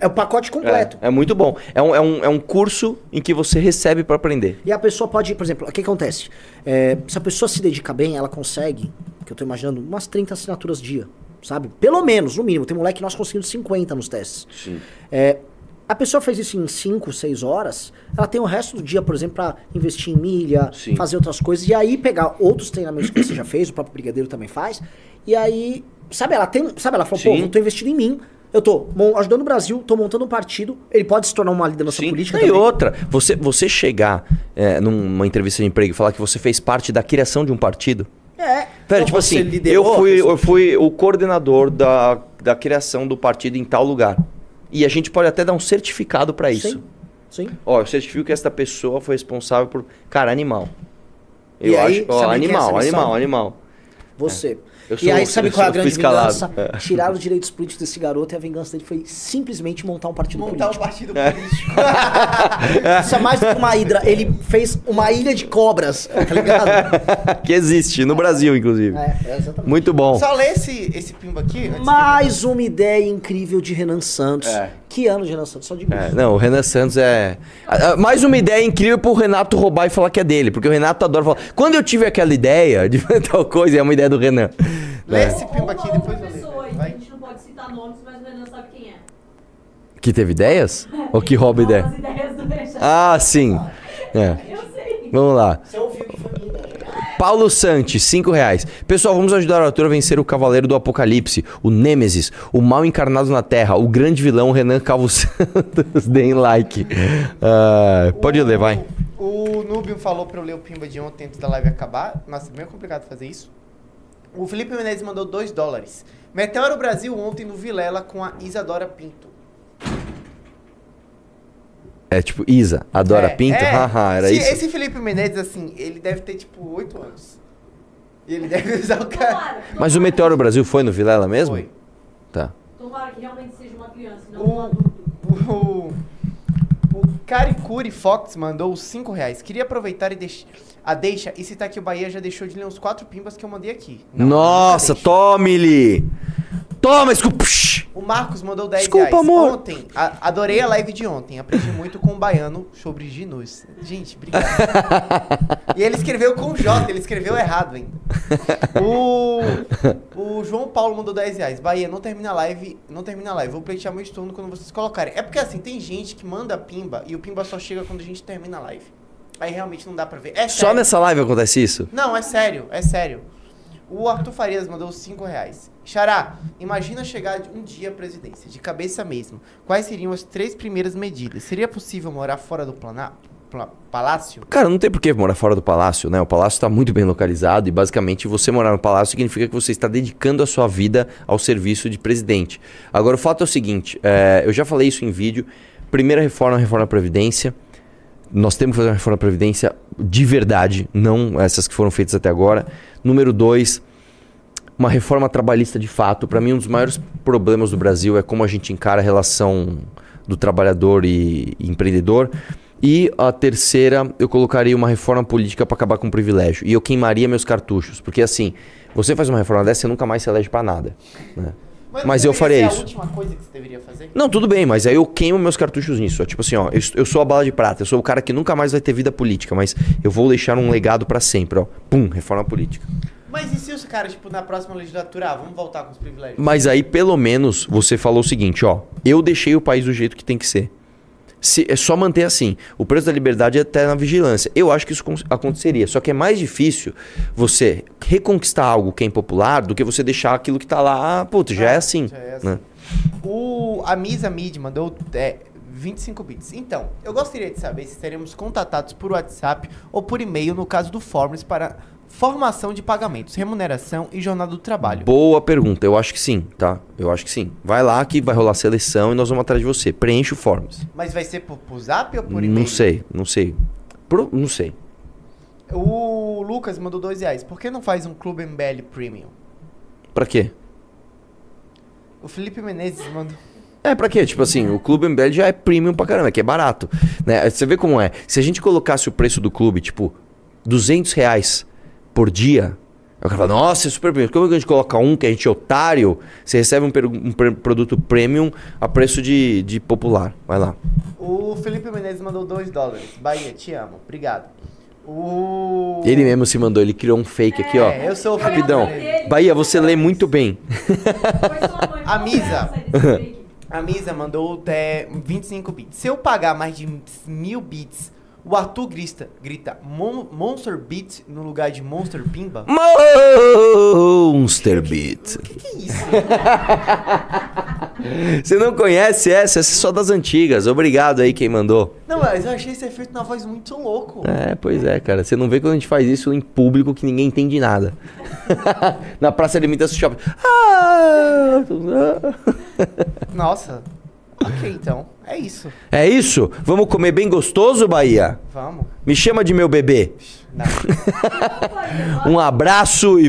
é o pacote completo. É, é muito bom. É um, é, um, é um curso em que você recebe pra aprender. E a pessoa pode, por exemplo, o que, que acontece? É, se a pessoa se dedica bem, ela consegue, que eu tô imaginando, umas 30 assinaturas dia, sabe? Pelo menos, no mínimo. Tem moleque que nós conseguimos 50 nos testes. Sim. É, a pessoa fez isso em 5, 6 horas, ela tem o resto do dia, por exemplo, pra investir em milha, Sim. fazer outras coisas, e aí pegar outros treinamentos que você já fez, o próprio Brigadeiro também faz, e aí, sabe, ela tem, sabe, ela falou, pô, eu tô investindo em mim, eu tô ajudando o Brasil, tô montando um partido, ele pode se tornar uma liderança Sim. política e também. outra, você, você chegar é, numa entrevista de emprego e falar que você fez parte da criação de um partido. É. Velho, Então tipo você assim, liderou eu fui, eu fui o coordenador da, da criação do partido em tal lugar. E a gente pode até dar um certificado pra isso. Sim. Sim. Ó, eu certifico que esta pessoa foi responsável por. Cara, animal. E Eu aí, acho. Ó, sabe quem é animal, animal, animal. Você. Eu e aí, sou- sabe eu qual é a sou- grande vingança? É. Tirar os direitos políticos desse garoto e a vingança dele foi simplesmente montar um partido Montar um político. partido político. Isso é mais do que uma hidra. Ele fez uma ilha de cobras, tá ligado? que existe, no Brasil, inclusive. É, é exatamente. Muito bom. Só lê esse, esse pimba aqui. Mais uma ideia incrível de Renan Santos. É. Que ano de Renan Santos? Só digo É, não, o Renan Santos é. Ah, ah, Mais uma ideia incrível pro Renato roubar e falar que é dele. Porque o Renato adora falar. Quando eu tive aquela ideia de tal coisa, é uma ideia do Renan. Que- Lê É. esse pimba aqui, depois eu leio. pessoa aí, que a Vai. gente não pode citar nomes, mas o Renan sabe quem é. Que teve ideias? Ou que rouba ideia? As ideias do Renan. Ah, sim. É. Eu sei. Vamos lá. Você ouviu que foi minha ideia. Paulo Santos, 5 reais. Pessoal, vamos ajudar o Arthur a vencer o Cavaleiro do Apocalipse, o Nêmesis, o mal encarnado na Terra, o grande vilão Renan Calvo Santos. Deem like. Ah, pode ler, vai. O Nubium falou pra eu ler o pimba de ontem antes da live acabar. Nossa, é meio complicado fazer isso. O Felipe Menezes mandou 2 dólares. Meteoro Brasil ontem no Vilela com a Isadora Pinto. É tipo, Isa, adora É, pinto? é. Haha, era Se- isso? Esse Felipe Menezes, assim, ele deve ter tipo 8 anos. E ele deve usar o cara. Tomara, Mas o tomara. Meteoro Brasil foi no Vilela mesmo? Foi. Tá. Tomara que realmente seja uma criança, não O- um adulto. O Caricuri Fox mandou os 5 reais. Queria aproveitar e deix, a deixa e citar que o Bahia já deixou de ler uns 4 pimbas que eu mandei aqui. Não, Nossa, tome-lhe! Toma, desculpa! O Marcos mandou 10 Desculpa, reais. amor. Ontem, a- adorei a live de ontem. Aprendi muito com o baiano sobre ginus. Gente, obrigado. e ele escreveu com J, ele escreveu errado ainda. O, o João Paulo mandou 10 reais. Bahia, não termina a live. Não termina a live. Vou pleitear meu turno quando vocês colocarem. É porque assim, tem gente que manda pimba e o pimba só chega quando a gente termina a live. Aí realmente não dá pra ver. É Só sério. nessa live acontece isso? Não, é sério, é sério. O Arthur Farias mandou 5 reais. Xará, imagina chegar um dia à presidência, de cabeça mesmo. Quais seriam as três primeiras medidas? Seria possível morar fora do palácio? Cara, não tem por que morar fora do palácio, né? O palácio está muito bem localizado e basicamente você morar no palácio significa que você está dedicando a sua vida ao serviço de presidente. Agora, o fato é o seguinte: é, eu já falei isso em vídeo. Primeira reforma, reforma da Previdência. Nós temos que fazer uma reforma da Previdência de verdade, não essas que foram feitas até agora. Número dois, uma reforma trabalhista de fato. Para mim, um dos maiores problemas do Brasil é como a gente encara a relação do trabalhador e, empreendedor. E a terceira, eu colocaria uma reforma política para acabar com o privilégio. E eu queimaria meus cartuchos. Porque assim, você faz uma reforma dessa, você nunca mais se elege para nada. né? Mas eu deveria faria isso. a última coisa que você deveria fazer? Não, tudo bem, mas aí eu queimo meus cartuchos nisso. Tipo assim, ó, eu, eu sou a bala de prata, eu sou o cara que nunca mais vai ter vida política, mas eu vou deixar um legado para sempre, ó. Pum, reforma política. Mas e se os caras, tipo, na próxima legislatura, ah, vamos voltar com os privilégios? Mas aí, pelo menos, você falou o seguinte, ó. Eu deixei o país do jeito que tem que ser. Se, é só manter assim. O preço da liberdade é até na vigilância. Eu acho que isso aconteceria. Só que é mais difícil você reconquistar algo que é impopular do que você deixar aquilo que tá lá. Ah, puta, já é assim. Já é assim. né? O Amisa Mid mandou é, 25 bits. Então, eu gostaria de saber se seremos contatados por WhatsApp ou por e-mail no caso do Forms para formação de pagamentos, remuneração e jornada do trabalho. Boa pergunta. Eu acho que sim, tá? Eu acho que sim. Vai lá que vai rolar seleção e nós vamos atrás de você. Preenche o Forms. Mas vai ser por, por Zap ou por e-mail? Não sei, não sei. Pro- não sei. O Lucas mandou dois reais. Por que não faz um Clube MBL Premium? Pra quê? O Felipe Menezes mandou... É, pra quê? Tipo assim, o Clube MBL já é premium pra caramba, que é barato. Né? Você vê como é. Se a gente colocasse o preço do clube, tipo, 200 reais por dia, o cara fala, nossa, é super premium. Como é que a gente coloca um que a gente é otário? Você recebe um, um produto premium a preço de, de popular. Vai lá. O Felipe Menezes mandou 2 dólares. Bahia, te amo. Obrigado. O... Ele mesmo se mandou, ele criou um fake aqui, ó. É, eu sou o Rapidão. Menezes. Bahia, você lê muito bem. A Misa. A Misa mandou é, 25 bits. Se eu pagar mais de mil bits, o Arthur grita, grita Mon- Monster Beat no lugar de Monster Pimba? Monster Beat. O que, que é isso? Você não conhece essa? Essa é só das antigas. Obrigado aí quem mandou. Não, mas eu achei esse efeito na voz muito louco. É, pois é, cara. Você não vê quando a gente faz isso em público que ninguém entende nada. Na praça alimentação shopping. Ah! Nossa. Ok, então. É isso. É isso? Vamos comer bem gostoso, Bahia? Vamos. Me chama de meu bebê. Um abraço e